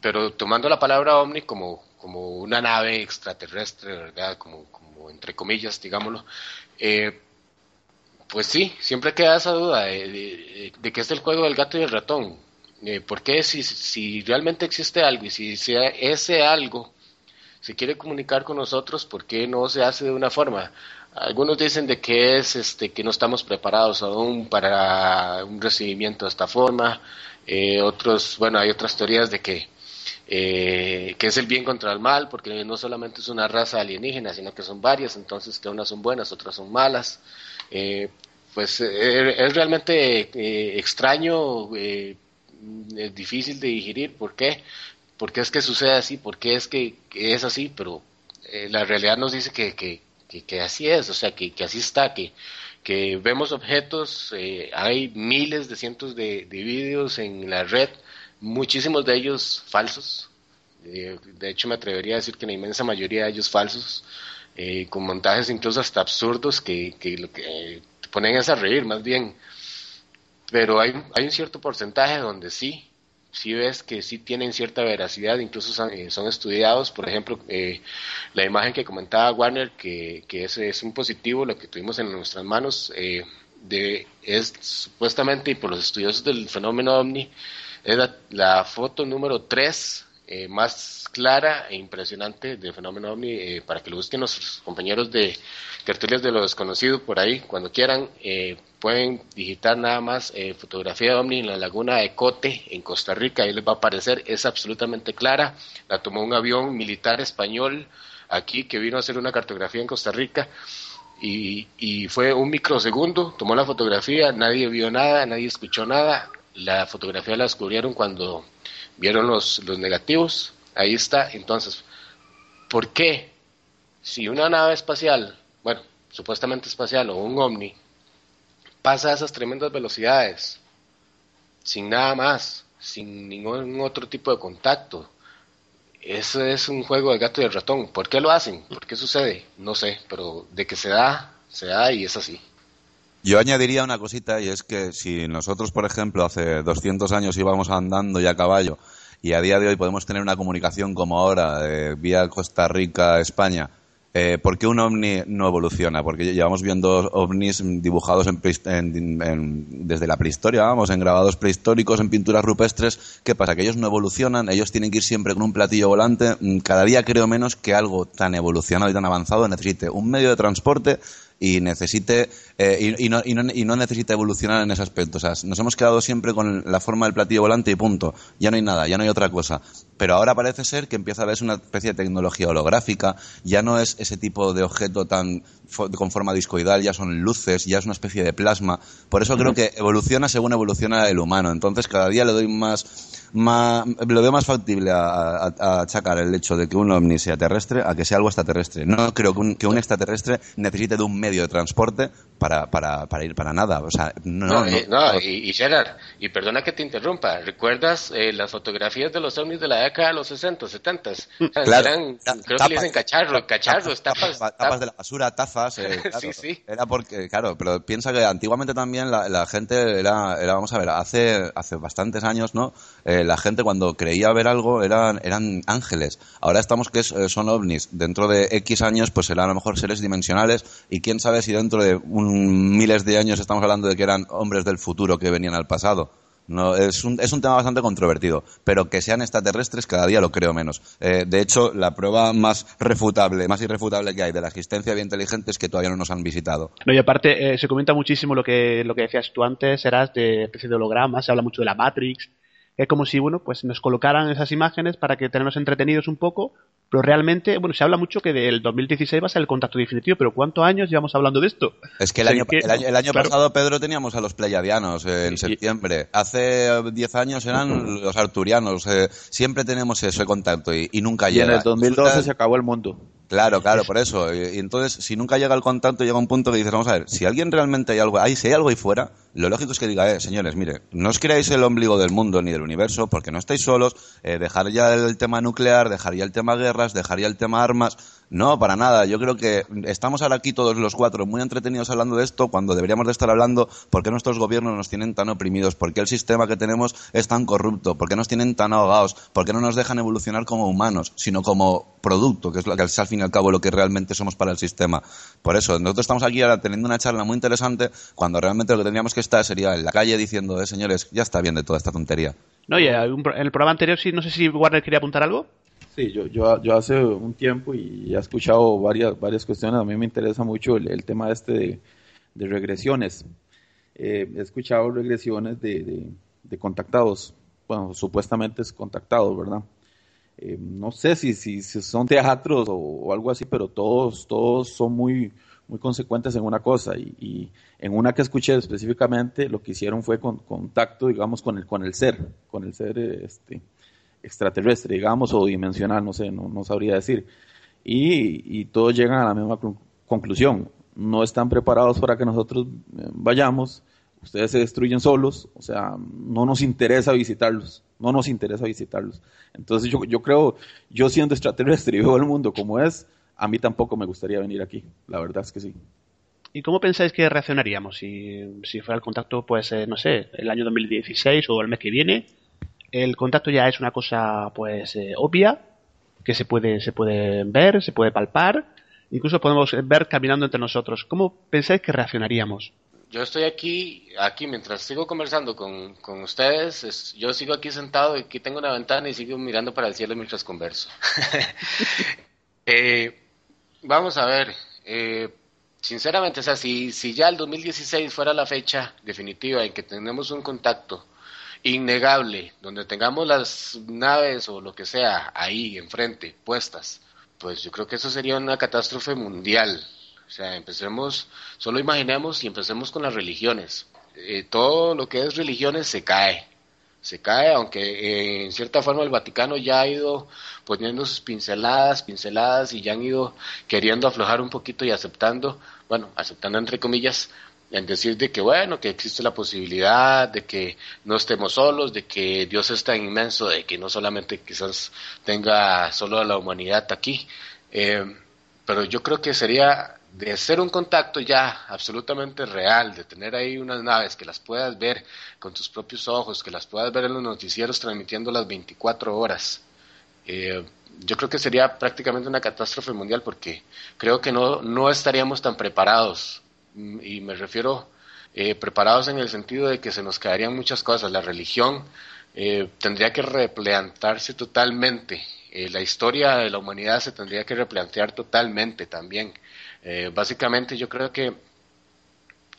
Pero tomando la palabra ovni como, como una nave extraterrestre, ¿verdad? Como, como entre comillas, digámoslo, eh, pues sí, siempre queda esa duda de, que es el juego del gato y el ratón. Eh, ¿Por qué si, si realmente existe algo y si, si ese algo se quiere comunicar con nosotros, ¿por qué no se hace de una forma? Algunos dicen de que es este que no estamos preparados aún para un recibimiento de esta forma. Eh, otros, bueno, hay otras teorías de que eh, que es el bien contra el mal, porque no solamente es una raza alienígena, sino que son varias, entonces que unas son buenas, otras son malas. Eh, pues es realmente extraño, es difícil de digerir. ¿Por qué? Porque es que sucede así, porque es que, es así, pero la realidad nos dice que, que, que, así es, o sea, que, así está, que, que vemos objetos, eh, hay miles de cientos de, de vídeos en la red, muchísimos de ellos falsos, eh, de hecho me atrevería a decir que la inmensa mayoría de ellos falsos, eh, con montajes incluso hasta absurdos que, que lo que te ponen es a reír más bien, pero hay, hay un cierto porcentaje donde sí, si ves que sí tienen cierta veracidad, incluso son, eh, estudiados, por ejemplo, eh, la imagen que comentaba Warner, que, que es, es, un positivo, lo que tuvimos en nuestras manos, eh, es supuestamente, y por los estudiosos del fenómeno OVNI, es la, foto número 3 más clara e impresionante del fenómeno OVNI, para que lo busquen nuestros compañeros de tertulias de lo desconocido por ahí, cuando quieran, pueden digitar nada más eh, fotografía de ovni en la laguna de Cote, en Costa Rica, ahí les va a aparecer, es absolutamente clara, la tomó un avión militar español aquí que vino a hacer una cartografía en Costa Rica y, y fue un microsegundo, tomó la fotografía, nadie vio nada, nadie escuchó nada, la fotografía la descubrieron cuando vieron los, los negativos, ahí está, entonces, ¿por qué? Si una nave espacial, bueno, supuestamente espacial o un ovni, pasa a esas tremendas velocidades, sin nada más, sin ningún otro tipo de contacto. Eso es un juego de gato y de ratón. ¿Por qué lo hacen? ¿Por qué sucede? No sé, pero de que se da, se da y es así.
Yo añadiría una cosita y es que si nosotros, por ejemplo, hace 200 años íbamos andando y a caballo y a día de hoy podemos tener una comunicación como ahora, eh, vía Costa Rica, España, eh, ¿Por qué un ovni no evoluciona? Porque llevamos viendo ovnis dibujados desde la prehistoria, vamos, en grabados prehistóricos, en pinturas rupestres. ¿Qué pasa? Que ellos no evolucionan, ellos tienen que ir siempre con un platillo volante. Mm, cada día creo menos que algo tan evolucionado y tan avanzado necesite un medio de transporte y necesite eh, y, no, y, no, y, no, necesita evolucionar en ese aspecto. O sea, nos hemos quedado siempre con la forma del platillo volante y punto. Ya no hay nada, ya no hay otra cosa. Pero ahora parece ser que empieza a haber una especie de tecnología holográfica, ya no es ese tipo de objeto tan con forma discoidal, ya son luces, ya es una especie de plasma. Por eso creo que evoluciona según evoluciona el humano. Entonces cada día le doy más más, lo veo más factible a, a, achacar el hecho de que un ovni sea terrestre a que sea algo extraterrestre. No creo que un, que un extraterrestre necesite de un medio de transporte para, para, para ir para nada. O sea, no,
No,
no,
eh, no, y, y Gerard, y perdona que te interrumpa, ¿recuerdas eh, las fotografías de los ovnis de la década de los 60, 70? O sea,
Claro.
eran,
Ta-
creo que
tapas.
le dicen cacharro, cacharros, tapas,
tapas,
tapas.
de la basura, tazas. eh, claro.
Sí, sí.
Era porque, claro, pero piensa que antiguamente también la, la gente era, era, vamos a ver, hace, hace bastantes años, ¿no? Eh, la gente cuando creía ver algo eran, eran ángeles. Ahora estamos que eh, son ovnis. Dentro de X años, pues serán a lo mejor seres dimensionales y quién sabe si dentro de un, miles de años estamos hablando de que eran hombres del futuro que venían al pasado. No, es, un, es un tema bastante controvertido, pero que sean extraterrestres cada día lo creo menos. Eh, de hecho, la prueba más refutable, más irrefutable que hay de la existencia de vida inteligente es que todavía no nos han visitado.
No, y aparte, eh, se comenta muchísimo lo que, lo que decías tú antes, eras de especie de hologramas, se habla mucho de la Matrix. Es como si, bueno, pues nos colocaran esas imágenes para que tenernos entretenidos un poco, pero realmente, bueno, se habla mucho que del 2016 va a ser el contacto definitivo, pero ¿cuántos años llevamos hablando de esto?
Es que el año,
que,
el año, el año
claro.
pasado, Pedro, teníamos a los pleiadianos eh, en septiembre. Hace eh, 10 años eran los arturianos. eh, siempre tenemos ese contacto y, y nunca
Y
llega.
en el 2012
Resulta-
se acabó el mundo.
Claro, claro, por eso. Y, y entonces, si nunca llega el contacto, llega un punto que dices, vamos a ver, si alguien realmente hay algo ahí, si hay algo ahí fuera, lo lógico es que diga, eh, señores, mire, no os creáis el ombligo del mundo ni del universo, porque no estáis solos, eh, dejar ya el tema nuclear, dejar ya el tema guerras, dejar ya el tema armas. No, para nada. Yo creo que estamos ahora aquí todos los cuatro muy entretenidos hablando de esto cuando deberíamos de estar hablando por qué nuestros gobiernos nos tienen tan oprimidos, por qué el sistema que tenemos es tan corrupto, por qué nos tienen tan ahogados, por qué no nos dejan evolucionar como humanos, sino como producto, que es lo que es al fin y al cabo lo que realmente somos para el sistema. Por eso, nosotros estamos aquí ahora teniendo una charla muy interesante cuando realmente lo que tendríamos que estar sería en la calle diciendo, eh, señores, ya está bien de toda esta tontería.
No, y en el programa anterior, sí, no sé si Warner quería apuntar algo.
Sí, yo, yo, hace un tiempo y he escuchado varias, varias cuestiones. A mí me interesa mucho el, tema este de, de regresiones. Eh, he escuchado regresiones de, de, contactados. Bueno, supuestamente es contactados, ¿verdad? Eh, no sé si, si, son teatros o, algo así, pero todos, todos son muy, muy consecuentes en una cosa. Y, en una que escuché específicamente, lo que hicieron fue con, contacto, digamos, con el, con el ser, con el ser este, extraterrestre, digamos, o dimensional, no sé, no, no sabría decir. Y, y todos llegan a la misma clu- conclusión. No están preparados para que nosotros eh, vayamos, ustedes se destruyen solos, o sea, no nos interesa visitarlos, no nos interesa visitarlos. Entonces yo, yo creo, yo siendo extraterrestre y veo el mundo como es, a mí tampoco me gustaría venir aquí, la verdad es que sí.
¿Y cómo pensáis que reaccionaríamos si, si fuera el contacto, pues, eh, no sé, el año 2016 o el mes que viene? El contacto ya es una cosa, pues, eh, obvia, que se puede, se puede ver, se puede palpar, incluso podemos ver caminando entre nosotros. ¿Cómo pensáis que reaccionaríamos?
Yo estoy aquí, aquí mientras sigo conversando con, con ustedes, es- yo sigo aquí sentado y aquí tengo una ventana y sigo mirando para el cielo mientras converso. Eh, vamos a ver, eh, sinceramente, o sea, si ya el 2016 fuera la fecha definitiva en que tenemos un contacto innegable, donde tengamos las naves o lo que sea ahí enfrente, puestas, pues yo creo que eso sería una catástrofe mundial. O sea, empecemos, solo imaginemos y empecemos con las religiones. Eh, todo lo que es religiones se cae, se cae, aunque eh, en cierta forma el Vaticano ya ha ido poniendo sus pinceladas, pinceladas y ya han ido queriendo aflojar un poquito y aceptando, bueno, aceptando entre comillas, en decir de que bueno, que existe la posibilidad de que no estemos solos, de que Dios es tan inmenso, de que no solamente quizás tenga solo a la humanidad aquí, eh, pero yo creo que sería de ser un contacto ya absolutamente real, de tener ahí unas naves que las puedas ver con tus propios ojos, que las puedas ver en los noticieros transmitiendo las 24 horas. Eh, yo creo que sería prácticamente una catástrofe mundial porque creo que no, no estaríamos tan preparados. Mm, Y me refiero eh, preparados en el sentido de que se nos caerían muchas cosas. La religión eh, tendría que replantarse totalmente. Eh, la historia de la humanidad se tendría que replantear totalmente también. Eh, básicamente yo creo que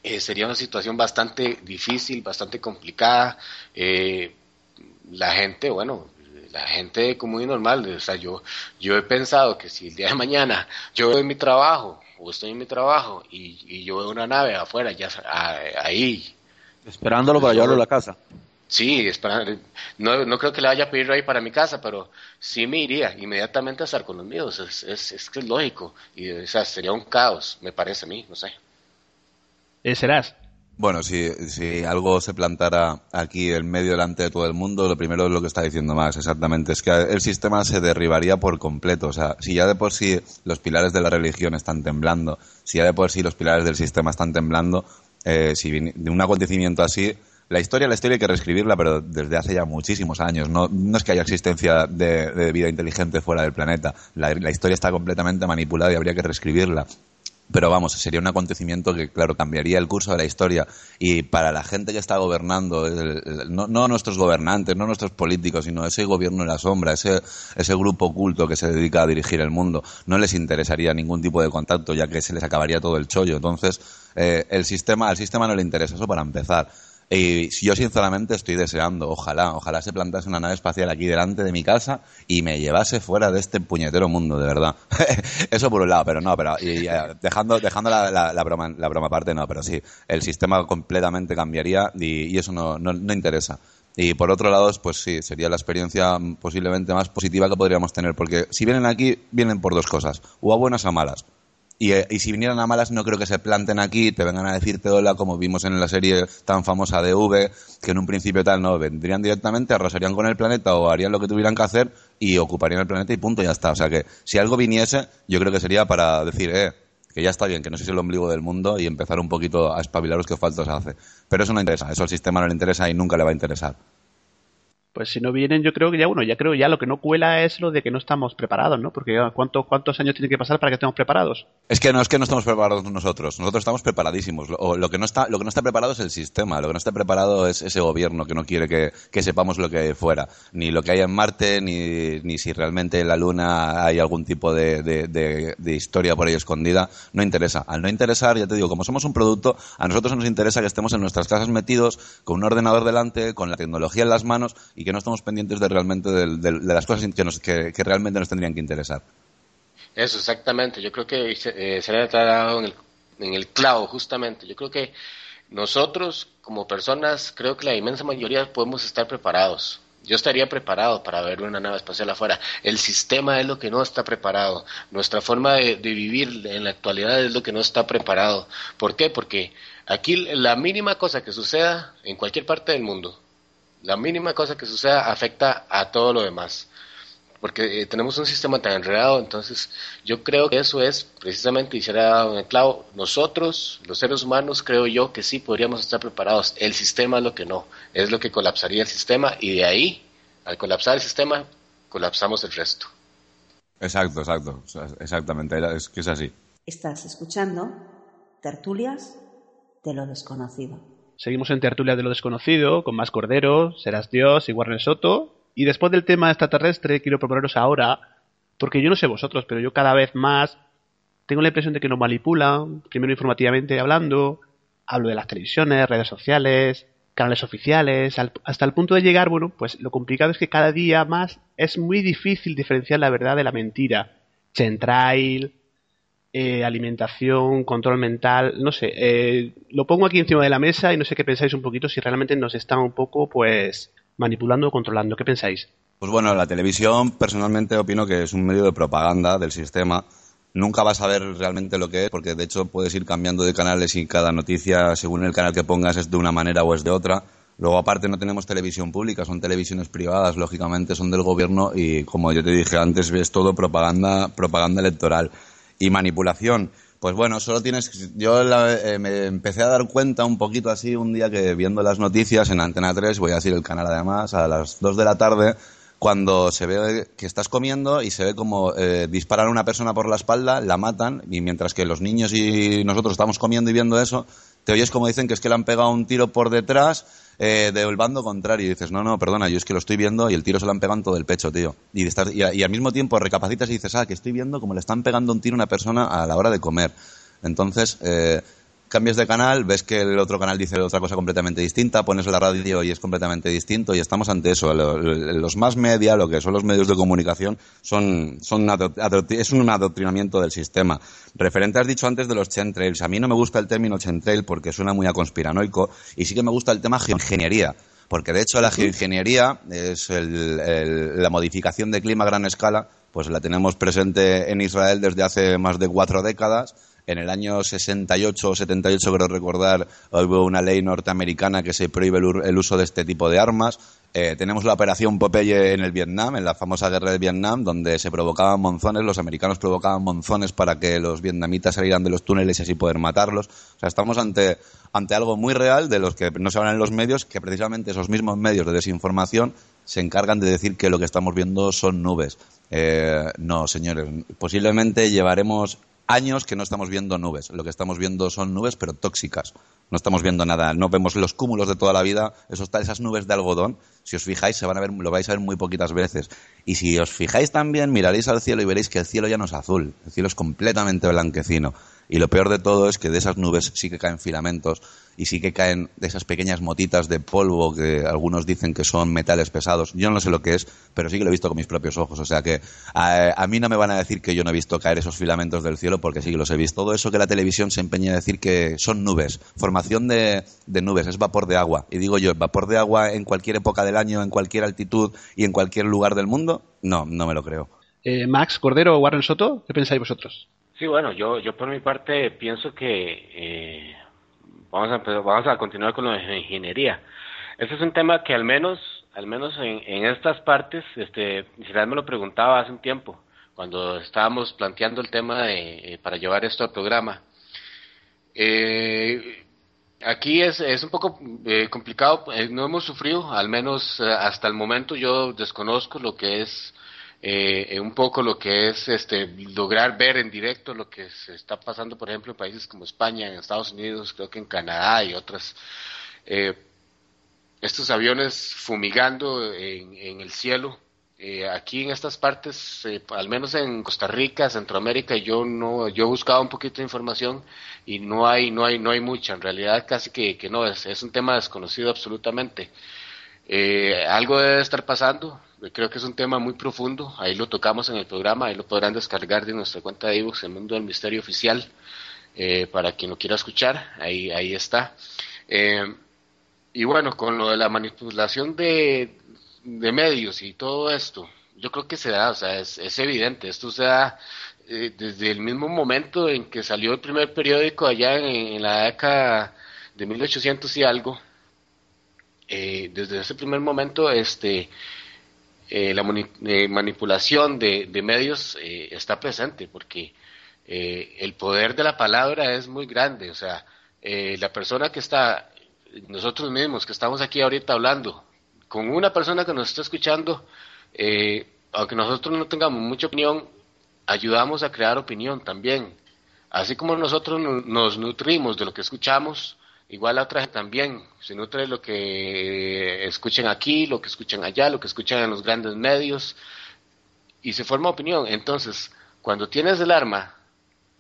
eh, sería una situación bastante difícil, bastante complicada. La gente, bueno, la gente común y normal, o sea, yo, yo he pensado que si el día de mañana yo en mi trabajo o estoy en mi trabajo y, y yo veo una nave afuera, ya a- ahí,
Esperándolo para llevarlo a la casa.
sí, espera- no, no creo que le vaya a pedir ahí para mi casa, pero sí me iría inmediatamente a estar con los míos, es, es, es que es lógico, y o sea, sería un caos, me parece a mí, no sé.
Eh, serás.
Bueno, si, si algo se plantara aquí en medio delante de todo el mundo, lo primero es lo que está diciendo más, exactamente. Es que el sistema se derribaría por completo. O sea, si ya de por sí los pilares de la religión están temblando, si ya de por sí los pilares del sistema están temblando, eh, si de un acontecimiento así, la historia, la historia hay que reescribirla, pero desde hace ya muchísimos años. No, es que haya existencia de, vida inteligente fuera del planeta. La, la historia está completamente manipulada y habría que reescribirla. Pero vamos, sería un acontecimiento que, claro, cambiaría el curso de la historia. Y para la gente que está gobernando, no, nuestros gobernantes, no nuestros políticos, sino ese gobierno en la sombra, ese, ese grupo oculto que se dedica a dirigir el mundo, no les interesaría ningún tipo de contacto, ya que se les acabaría todo el chollo. Entonces, eh, el sistema, al sistema no le interesa eso para empezar. Y yo sinceramente estoy deseando, ojalá, ojalá se plantase una nave espacial aquí delante de mi casa y me llevase fuera de este puñetero mundo, de verdad. Eso por un lado, pero no, pero y, dejando, dejando la, la, broma, la broma aparte, no, pero sí, el sistema completamente cambiaría y, eso no, no, no interesa. Y por otro lado, pues sí, sería la experiencia posiblemente más positiva que podríamos tener, porque si vienen aquí, vienen por dos cosas, o a buenas o a malas. Eh, y, si vinieran a malas, no creo que se planten aquí, te vengan a decirte hola, como vimos en la serie tan famosa de V, que en un principio tal, no, vendrían directamente, arrasarían con el planeta o harían lo que tuvieran que hacer y ocuparían el planeta y punto, ya está. O sea que si algo viniese, yo creo que sería para decir, eh, que ya está bien, que no sois el ombligo del mundo y empezar un poquito a espabilaros que falta os hace. Pero eso no interesa, eso al sistema no le interesa y nunca le va a interesar.
Pues si no vienen, yo creo que ya uno, ya creo ya lo que no cuela es lo de que no estamos preparados, ¿no? Porque ¿cuántos, cuántos años tiene que pasar para que estemos preparados?
Es que no es que no estamos preparados nosotros, nosotros estamos preparadísimos. Lo, lo, que no está, lo que no está preparado es el sistema, lo que no está preparado es ese gobierno que no quiere que, que sepamos lo que hay fuera, ni lo que hay en Marte, ni, ni si realmente en la Luna hay algún tipo de, de, de, de historia por ahí escondida. No interesa. Al no interesar, ya te digo, como somos un producto, a nosotros nos interesa que estemos en nuestras casas metidos, con un ordenador delante, con la tecnología en las manos y que no estamos pendientes de realmente de, las cosas que, realmente nos tendrían que interesar.
Eso, exactamente. Yo creo que eh, se ha tratado en el, en el clavo, justamente. Yo creo que nosotros, como personas, creo que la inmensa mayoría podemos estar preparados. Yo estaría preparado para ver una nave espacial afuera. El sistema es lo que no está preparado. Nuestra forma de, de, vivir en la actualidad es lo que no está preparado. ¿Por qué? Porque aquí la mínima cosa que suceda en cualquier parte del mundo, la mínima cosa que suceda afecta a todo lo demás. Porque eh, tenemos un sistema tan enredado, entonces yo creo que eso es precisamente, y será un clavo, nosotros, los seres humanos, creo yo que sí podríamos estar preparados. El sistema es lo que no, es lo que colapsaría el sistema y de ahí, al colapsar el sistema, colapsamos el resto.
Exacto, exacto, exactamente, es que es así.
Estás escuchando tertulias de lo desconocido.
Seguimos en Tertulia de lo Desconocido, con más Cordero, Serás Dios y Warner Soto. Y después del tema extraterrestre, quiero proponeros ahora, porque yo no sé vosotros, pero yo cada vez más tengo la impresión de que nos manipulan, primero informativamente hablando, hablo de las televisiones, redes sociales, canales oficiales, hasta el punto de llegar, bueno, pues lo complicado es que cada día más es muy difícil diferenciar la verdad de la mentira. Centrail, eh, alimentación, control mental, no sé, eh, lo pongo aquí encima de la mesa y no sé qué pensáis un poquito si realmente nos está un poco pues manipulando o controlando. ¿Qué pensáis?
Pues bueno, la televisión personalmente opino que es un medio de propaganda del sistema. Nunca vas a ver realmente lo que es, porque de hecho puedes ir cambiando de canales y cada noticia, según el canal que pongas, es de una manera o es de otra. Luego, aparte, no tenemos televisión pública, son televisiones privadas, lógicamente son del gobierno y, como yo te dije antes, ves todo propaganda, propaganda electoral y manipulación. Pues bueno, solo tienes. Yo eh, me empecé a dar cuenta un poquito así un día que viendo las noticias en Antena 3, voy a decir el canal además, a las 2 de la tarde, cuando se ve que estás comiendo y se ve como eh, disparan a una persona por la espalda, la matan, y mientras que los niños y nosotros estamos comiendo y viendo eso, te oyes como dicen que es que le han pegado un tiro por detrás eh, del bando contrario. Y dices, no, no, perdona, yo es que lo estoy viendo y el tiro se lo han pegado en todo el pecho, tío. Y, y, al mismo tiempo recapacitas y dices, ah, que estoy viendo como le están pegando un tiro a una persona a la hora de comer. Entonces, eh, cambias de canal, ves que el otro canal dice otra cosa completamente distinta, pones la radio y es completamente distinto y estamos ante eso. Los más media, lo que son los medios de comunicación, son, es un adoctrinamiento del sistema. Referente has dicho antes de los chemtrails. A mí no me gusta el término chemtrail porque suena muy a conspiranoico y sí que me gusta el tema geoingeniería. Porque de hecho la geoingeniería es la modificación de clima a gran escala, pues la tenemos presente en Israel desde hace más de cuatro décadas En el año 68 o 78, creo recordar, hubo una ley norteamericana que se prohíbe el uso de este tipo de armas. Eh, tenemos la operación Popeye en el Vietnam, en la famosa guerra de Vietnam, donde se provocaban monzones, los americanos provocaban monzones para que los vietnamitas salieran de los túneles y así poder matarlos. O sea, estamos ante, ante algo muy real de los que no se hablan en los medios, que precisamente esos mismos medios de desinformación se encargan de decir que lo que estamos viendo son nubes. Eh, no, señores, posiblemente llevaremos años que no estamos viendo nubes. Lo que estamos viendo son nubes, pero tóxicas. No estamos viendo nada. No vemos los cúmulos de toda la vida. esas nubes de algodón, si os fijáis, se van a ver, lo vais a ver muy poquitas veces. Y si os fijáis también, miraréis al cielo y veréis que el cielo ya no es azul. El cielo es completamente blanquecino. Y lo peor de todo es que de esas nubes sí que caen filamentos y sí que caen de esas pequeñas motitas de polvo que algunos dicen que son metales pesados. Yo no sé lo que es, pero sí que lo he visto con mis propios ojos. O sea que a, mí no me van a decir que yo no he visto caer esos filamentos del cielo porque sí que los he visto. Todo eso que la televisión se empeña a decir que son nubes, formación de, de nubes, es vapor de agua. Y digo yo, vapor de agua en cualquier época del año, en cualquier altitud y en cualquier lugar del mundo, no, no me lo creo.
Eh, Max Cordero, Warren Soto, ¿qué pensáis vosotros?
Sí, bueno, yo, yo por mi parte pienso que eh, vamos, a, vamos a continuar con la ingeniería. Ese es un tema que al menos, al menos en, en estas partes, este, me lo preguntaba hace un tiempo, cuando estábamos planteando el tema de, eh, para llevar esto al programa. Eh, aquí es, es un poco eh, complicado, no hemos sufrido, al menos hasta el momento yo desconozco lo que es eh, un poco lo que es este lograr ver en directo lo que se está pasando, por ejemplo, en países como España, en Estados Unidos, creo que en Canadá y otras. Eh, estos aviones fumigando en, el cielo. Eh, aquí en estas partes, eh, al menos en Costa Rica, Centroamérica, yo no, yo he buscado un poquito de información y no hay, no hay, no hay mucha. En realidad, casi que, que no es, es un tema desconocido absolutamente. Eh, algo debe estar pasando, creo que es un tema muy profundo, ahí lo tocamos en el programa, ahí lo podrán descargar de nuestra cuenta de ebooks, El Mundo del Misterio Oficial, eh, para quien lo quiera escuchar, ahí, ahí está. Eh, y bueno, con lo de la manipulación de, medios y todo esto, yo creo que se da, o sea, es, es evidente, esto se da desde el mismo momento en que salió el primer periódico allá en, en la década de 1800 y algo, eh, desde ese primer momento este, eh, la eh, manipulación de, medios está presente porque el poder de la palabra es muy grande. O sea, la persona que está, nosotros mismos que estamos aquí ahorita hablando, con una persona que nos está escuchando, aunque nosotros no tengamos mucha opinión, ayudamos a crear opinión también. Así como nosotros nos nutrimos de lo que escuchamos, Igual la otra también se nutre lo que escuchen aquí, lo que escuchan allá, lo que escuchan en los grandes medios y se forma opinión. Entonces, cuando tienes el arma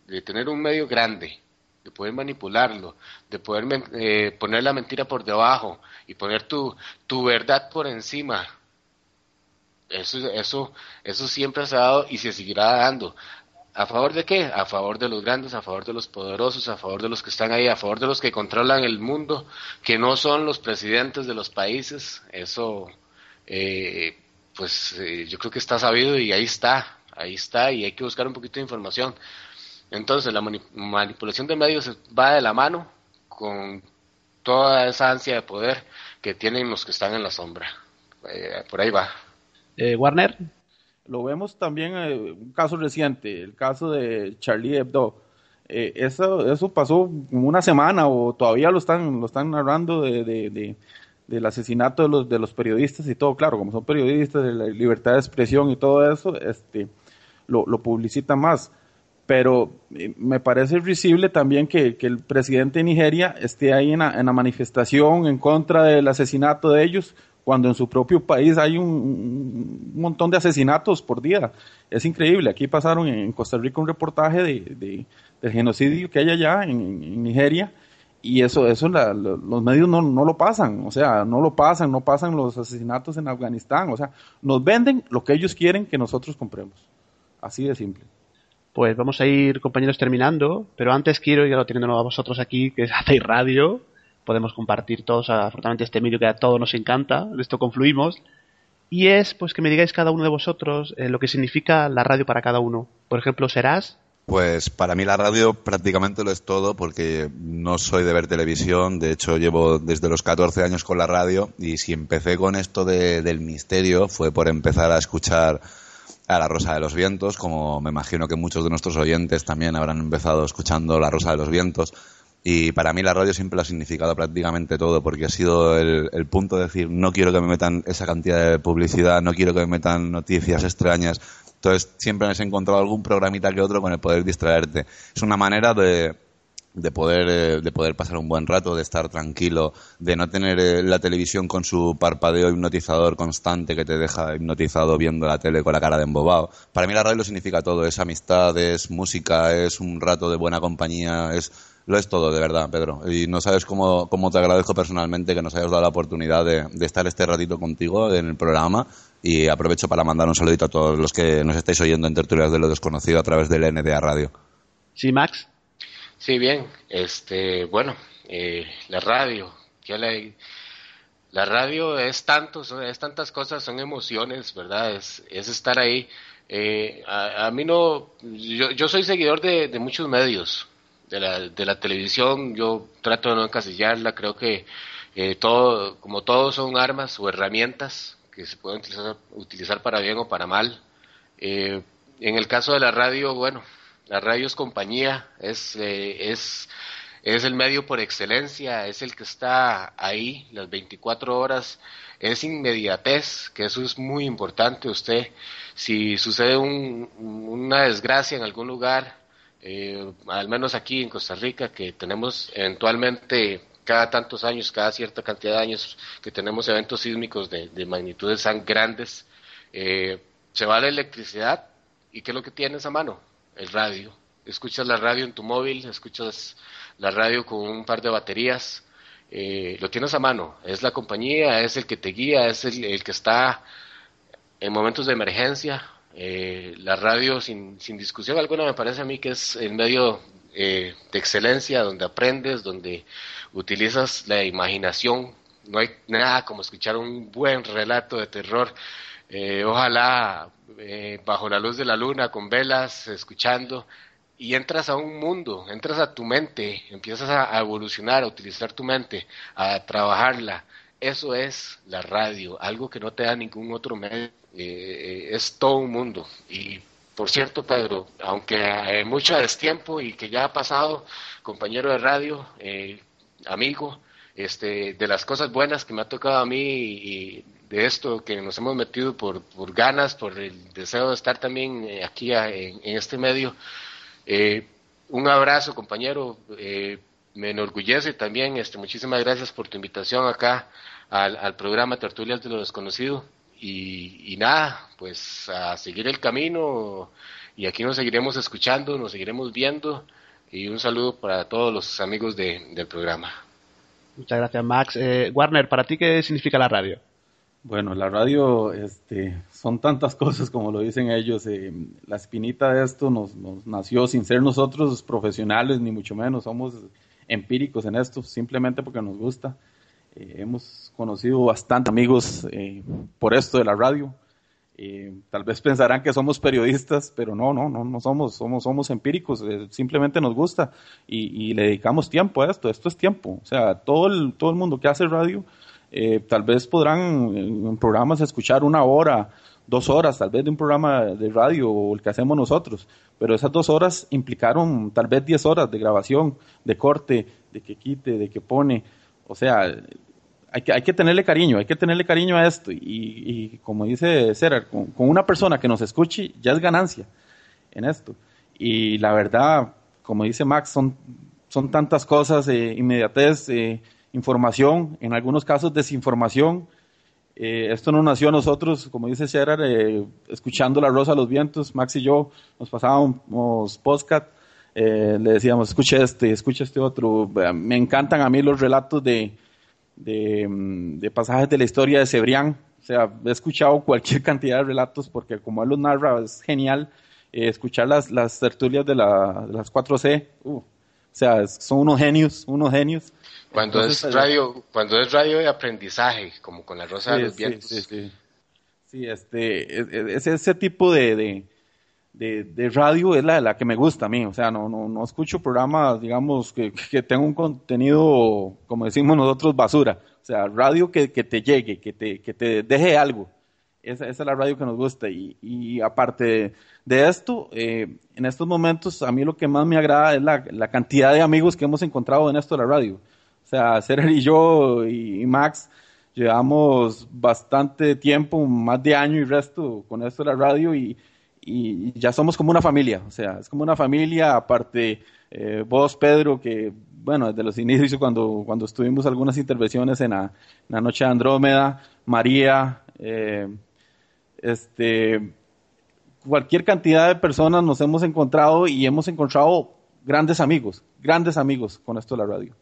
de tener un medio grande, de poder manipularlo, de poder eh, poner la mentira por debajo y poner tu, tu verdad por encima, eso, eso, eso siempre se ha dado y se seguirá dando. ¿A favor de qué? A favor de los grandes, a favor de los poderosos, a favor de los que están ahí, a favor de los que controlan el mundo, que no son los presidentes de los países. Eso, eh, pues eh, yo creo que está sabido y ahí está, ahí está y hay que buscar un poquito de información. Entonces, la manipulación de medios va de la mano con toda esa ansia de poder que tienen los que están en la sombra. Eh, por ahí va.
Warner.
Lo vemos también eh, un caso reciente, el caso de Charlie Hebdo. Eh, eso, eso pasó una semana o todavía lo están, lo están narrando de, de, del asesinato de los, de los periodistas y todo. Claro, como son periodistas, de la libertad de expresión y todo eso, este, lo, lo publicitan más. Pero eh, me parece risible también que, que, el presidente de Nigeria esté ahí en en la manifestación en contra del asesinato de ellos cuando en su propio país hay un, montón de asesinatos por día. Es increíble. Aquí pasaron en Costa Rica un reportaje de, del genocidio que hay allá en, Nigeria y eso, eso los medios no, no, lo pasan, o sea, no lo pasan, no pasan los asesinatos en Afganistán, o sea, nos venden lo que ellos quieren que nosotros compremos. Así de simple.
Pues vamos a ir, compañeros, terminando, pero antes quiero, ya lo teniendo a vosotros aquí, que hacéis radio, podemos compartir todos, afortunadamente, este medio que a todos nos encanta, de esto confluimos, y es pues que me digáis cada uno de vosotros eh, lo que significa la radio para cada uno. Por ejemplo, Serás.
Pues para mí la radio prácticamente lo es todo porque no soy de ver televisión, de hecho llevo desde los 14 años con la radio y si empecé con esto del misterio fue por empezar a escuchar a La Rosa de los Vientos, como me imagino que muchos de nuestros oyentes también habrán empezado escuchando La Rosa de los Vientos. Y para mí la radio siempre ha significado prácticamente todo, porque ha sido el, punto de decir, no quiero que me metan esa cantidad de publicidad, no quiero que me metan noticias extrañas, entonces siempre has encontrado algún programita que otro con el poder distraerte. Es una manera de, de poder eh, de poder pasar un buen rato, de estar tranquilo, de no tener eh, la televisión con su parpadeo hipnotizador constante que te deja hipnotizado viendo la tele con la cara de embobado. Para mí la radio lo significa todo, es amistad, es música, es un rato de buena compañía, es lo es todo, de verdad, Pedro. Y no sabes cómo, cómo te agradezco personalmente que nos hayas dado la oportunidad de, de estar este ratito contigo en el programa y aprovecho para mandar un saludito a todos los que nos estáis oyendo en Tertulias de lo Desconocido a través del NDA Radio.
Sí, Max.
Sí, bien. Este, bueno, eh, la radio, la, radio es tanto, es tantas cosas, son emociones, ¿verdad? Es, es estar ahí. Eh, a, mí no, yo, yo soy seguidor de, de muchos medios, de la, de la televisión, yo trato de no encasillarla, creo que eh, todo, como todos son armas o herramientas, que se pueden utilizar, para bien o para mal. Eh, en el caso de la radio, bueno, la radio es compañía, es, eh, es, es el medio por excelencia, es el que está ahí las 24 horas, es inmediatez, que eso es muy importante. Usted, si sucede una desgracia en algún lugar, eh, al menos aquí en Costa Rica, que tenemos eventualmente cada tantos años, cada cierta cantidad de años que tenemos eventos sísmicos de, magnitudes tan grandes, eh, se va la electricidad y ¿qué es lo que tienes a mano? El radio. Escuchas la radio en tu móvil, escuchas la radio con un par de baterías, eh, lo tienes a mano. Es la compañía, es el que te guía, es el, que está en momentos de emergencia. Eh, la radio, sin, sin discusión alguna, me parece a mí que es el medio de excelencia, donde aprendes, donde utilizas la imaginación. No hay nada como escuchar un buen relato de terror. Eh, ojalá eh, bajo la luz de la luna, con velas, escuchando, y entras a un mundo, entras a tu mente, empiezas a, evolucionar, a utilizar tu mente, a trabajarla. Eso es la radio, algo que no te da ningún otro medio. Eh, es todo un mundo. Y por cierto, Pedro, aunque hay mucho destiempo y que ya ha pasado, compañero de radio, eh, amigo, este, de las cosas buenas que me ha tocado a mí y de esto que nos hemos metido por, por ganas, por el deseo de estar también eh, aquí en, este medio. Eh, un abrazo, compañero. Eh, me enorgullece también. Este, muchísimas gracias por tu invitación acá al, al programa Tertulias de lo Desconocido. Y, y, nada, pues a seguir el camino y aquí nos seguiremos escuchando, nos seguiremos viendo y un saludo para todos los amigos del programa.
Muchas gracias, Max. Eh, Warner, ¿para ti qué significa la radio?
Bueno, la radio este, son tantas cosas como lo dicen ellos. Eh, la espinita de esto nos, nació sin ser nosotros profesionales, ni mucho menos. Somos empíricos en esto, simplemente porque nos gusta. Eh, hemos conocido bastante amigos por esto de la radio. Eh, tal vez pensarán que somos periodistas, pero no, no, no, no somos, somos, somos empíricos, eh, simplemente nos gusta y, le dedicamos tiempo a esto, esto es tiempo, o sea, todo el, todo el mundo que hace radio, eh, tal vez podrán en programas escuchar una hora, dos horas, tal vez de un programa de radio o el que hacemos nosotros, pero esas dos horas implicaron tal vez diez horas de grabación, de corte, de que quite, de que pone, o sea, hay que, hay que tenerle cariño, hay que tenerle cariño a esto. Y, como dice Cera, con, una persona que nos escuche ya es ganancia en esto. Y la verdad, como dice Max, son, son tantas cosas, eh, inmediatez, eh, información, en algunos casos desinformación. Eh, esto no nació a nosotros, como dice Gerard, eh, escuchando La Rosa de los Vientos, Max y yo nos pasábamos podcast, le decíamos, escuche este, escuche este otro. Me encantan a mí los relatos de, de, pasajes de la historia de Cebrián. O sea, he escuchado cualquier cantidad de relatos porque como él los narra es genial. Eh, escuchar las, las tertulias de, la, de las 4C, uh, o sea, son unos genios, unos genios.
Cuando es radio, cuando es radio de aprendizaje, como con la Rosa de los Vientos.
Sí, sí, sí. este, es, ese tipo de, de, radio es la, la que me gusta a mí. O sea, no, no, no escucho programas, digamos, que, que tengan un contenido, como decimos nosotros, basura. O sea, radio que, que te llegue, que te, que te deje algo. Esa, esa, es la radio que nos gusta. Y, y aparte de esto, eh, en estos momentos, a mí lo que más me agrada es la, la, cantidad de amigos que hemos encontrado en esto de la radio. Sea, Ser y yo y, Max llevamos bastante tiempo, más de año y resto con esto de la radio y y ya somos como una familia, o sea, es como una familia, aparte eh, vos, Pedro, que bueno, desde los inicios cuando, cuando estuvimos algunas intervenciones en la, Noche de Andrómeda, María, eh, este, cualquier cantidad de personas nos hemos encontrado y hemos encontrado grandes amigos, grandes amigos con esto de la radio.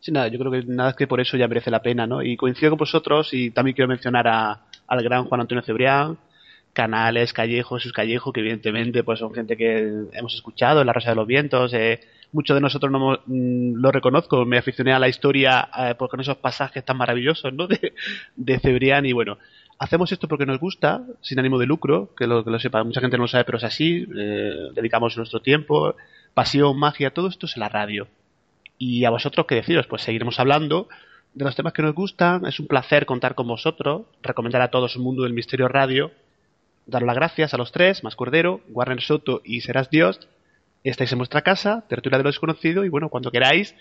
Sí, nada, yo creo que nada es que por eso ya merece la pena, ¿no? Y coincido con vosotros y también quiero mencionar a, al gran Juan Antonio Cebrián, Canales, Callejo, Jesús Callejo, que evidentemente pues son gente que hemos escuchado en La Rosa de los Vientos. Eh, muchos de nosotros no mm, lo reconozco, me aficioné a la historia eh, por con esos pasajes tan maravillosos ¿no? de, de Cebrián y bueno, hacemos esto porque nos gusta, sin ánimo de lucro, que lo, que lo sepa, mucha gente no lo sabe, pero es así, eh, dedicamos nuestro tiempo, pasión, magia, todo esto es la radio. Y a vosotros, ¿qué deciros? Pues seguiremos hablando de los temas que nos gustan, es un placer contar con vosotros, recomendar a todos el mundo del misterio radio Dar las gracias a los tres, Más Cordero, Warner Soto y Serás Dios. Estáis en vuestra casa, tertulia de lo desconocido, y bueno, cuando queráis,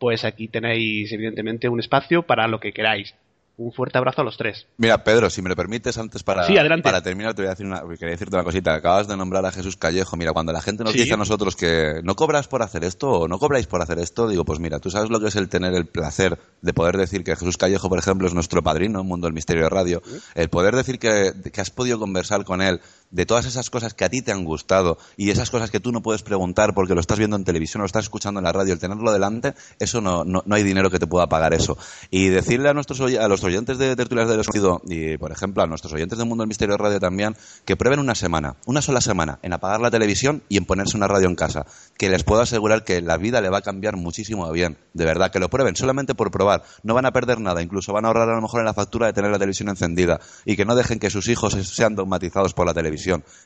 pues aquí tenéis evidentemente un espacio para lo que queráis un fuerte abrazo a los tres.
Mira, Pedro, si me lo permites, antes para, para terminar, te voy a decir una, quería decirte una cosita. Acabas de nombrar a Jesús Callejo. Mira, cuando la gente nos dice a nosotros que no cobras por hacer esto o no cobráis por hacer esto, digo, pues mira, tú sabes lo que es el tener el placer de poder decir que Jesús Callejo, por ejemplo, es nuestro padrino en Mundo del Misterio de Radio. El poder decir que, que has podido conversar con él de todas esas cosas que a ti te han gustado y esas cosas que tú no puedes preguntar porque lo estás viendo en televisión lo estás escuchando en la radio, el tenerlo delante, eso no, no, hay dinero que te pueda pagar eso. Y decirle a nuestros a los oyentes de Tertulias del Escondido y, por ejemplo, a nuestros oyentes del Mundo del Misterio de Radio también, que prueben una semana, una sola semana, en apagar la televisión y en ponerse una radio en casa, que les puedo asegurar que la vida le va a cambiar muchísimo bien, de verdad, que lo prueben solamente por probar, no van a perder nada, incluso van a ahorrar a lo mejor en la factura de tener la televisión encendida y que no dejen que sus hijos sean dogmatizados por la televisión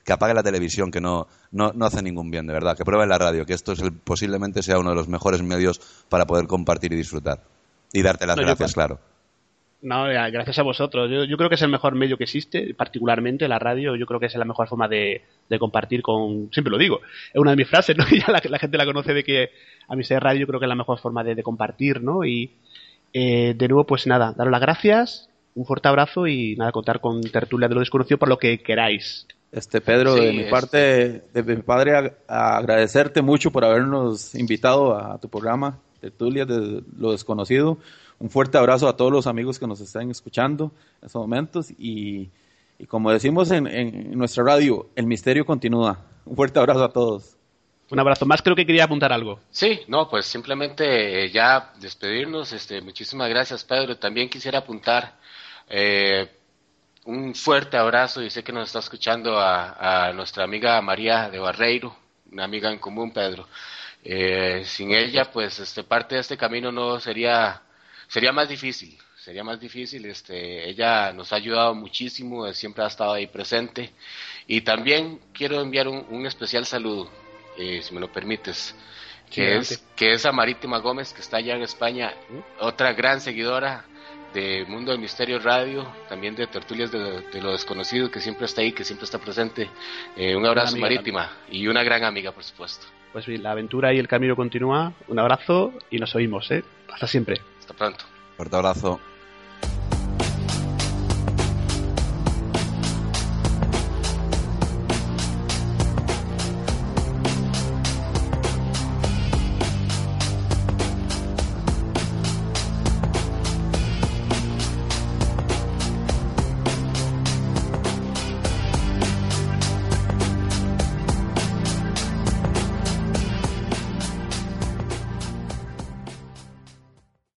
que apague la televisión, que no, no, no hace ningún bien, de verdad, que pruebe la radio, que esto es posiblemente sea uno de los mejores medios para poder compartir y disfrutar. Y darte las gracias, claro.
No, gracias a vosotros. Yo, creo que es el mejor medio que existe, particularmente la radio. Yo creo que es la mejor forma de, compartir con. Siempre lo digo. Es una de mis frases, ¿no? Ya la, gente la conoce de que a mí ser radio yo creo que es la mejor forma de, compartir, ¿no? Y eh, de nuevo, pues nada, daros las gracias, un fuerte abrazo y nada, contar con Tertulia de lo Desconocido por lo que queráis.
Este Pedro, de mi parte, de mi padre, agradecerte mucho por habernos invitado a tu programa, Tertulia de lo Desconocido. Un fuerte abrazo a todos los amigos que nos están escuchando en estos momentos y, como decimos en, nuestra radio, el misterio continúa. Un fuerte abrazo a todos.
Un abrazo más, creo que quería apuntar algo.
Sí, no, pues simplemente eh, ya despedirnos. Este, muchísimas gracias, Pedro. También quisiera apuntar eh, un fuerte abrazo y sé que nos está escuchando a, nuestra amiga María de Barreiro, una amiga en común, Pedro. Eh, sin ella, pues este, parte de este camino no sería, sería más difícil, sería más difícil. Este, ella nos ha ayudado muchísimo, siempre ha estado ahí presente. Y también quiero enviar un, especial saludo, eh, si me lo permites, que es, que es a Marítima Gómez, que está allá en España, ¿Mm? otra gran seguidora de Mundo del Misterio Radio, también de Tertulias de, lo Desconocido, que siempre está ahí, que siempre está presente. Eh, un abrazo marítima y una gran amiga, por supuesto.
Pues bien, la aventura y el camino continúa. Un abrazo y nos oímos, ¿eh? Hasta siempre.
Hasta pronto.
Fuerte abrazo.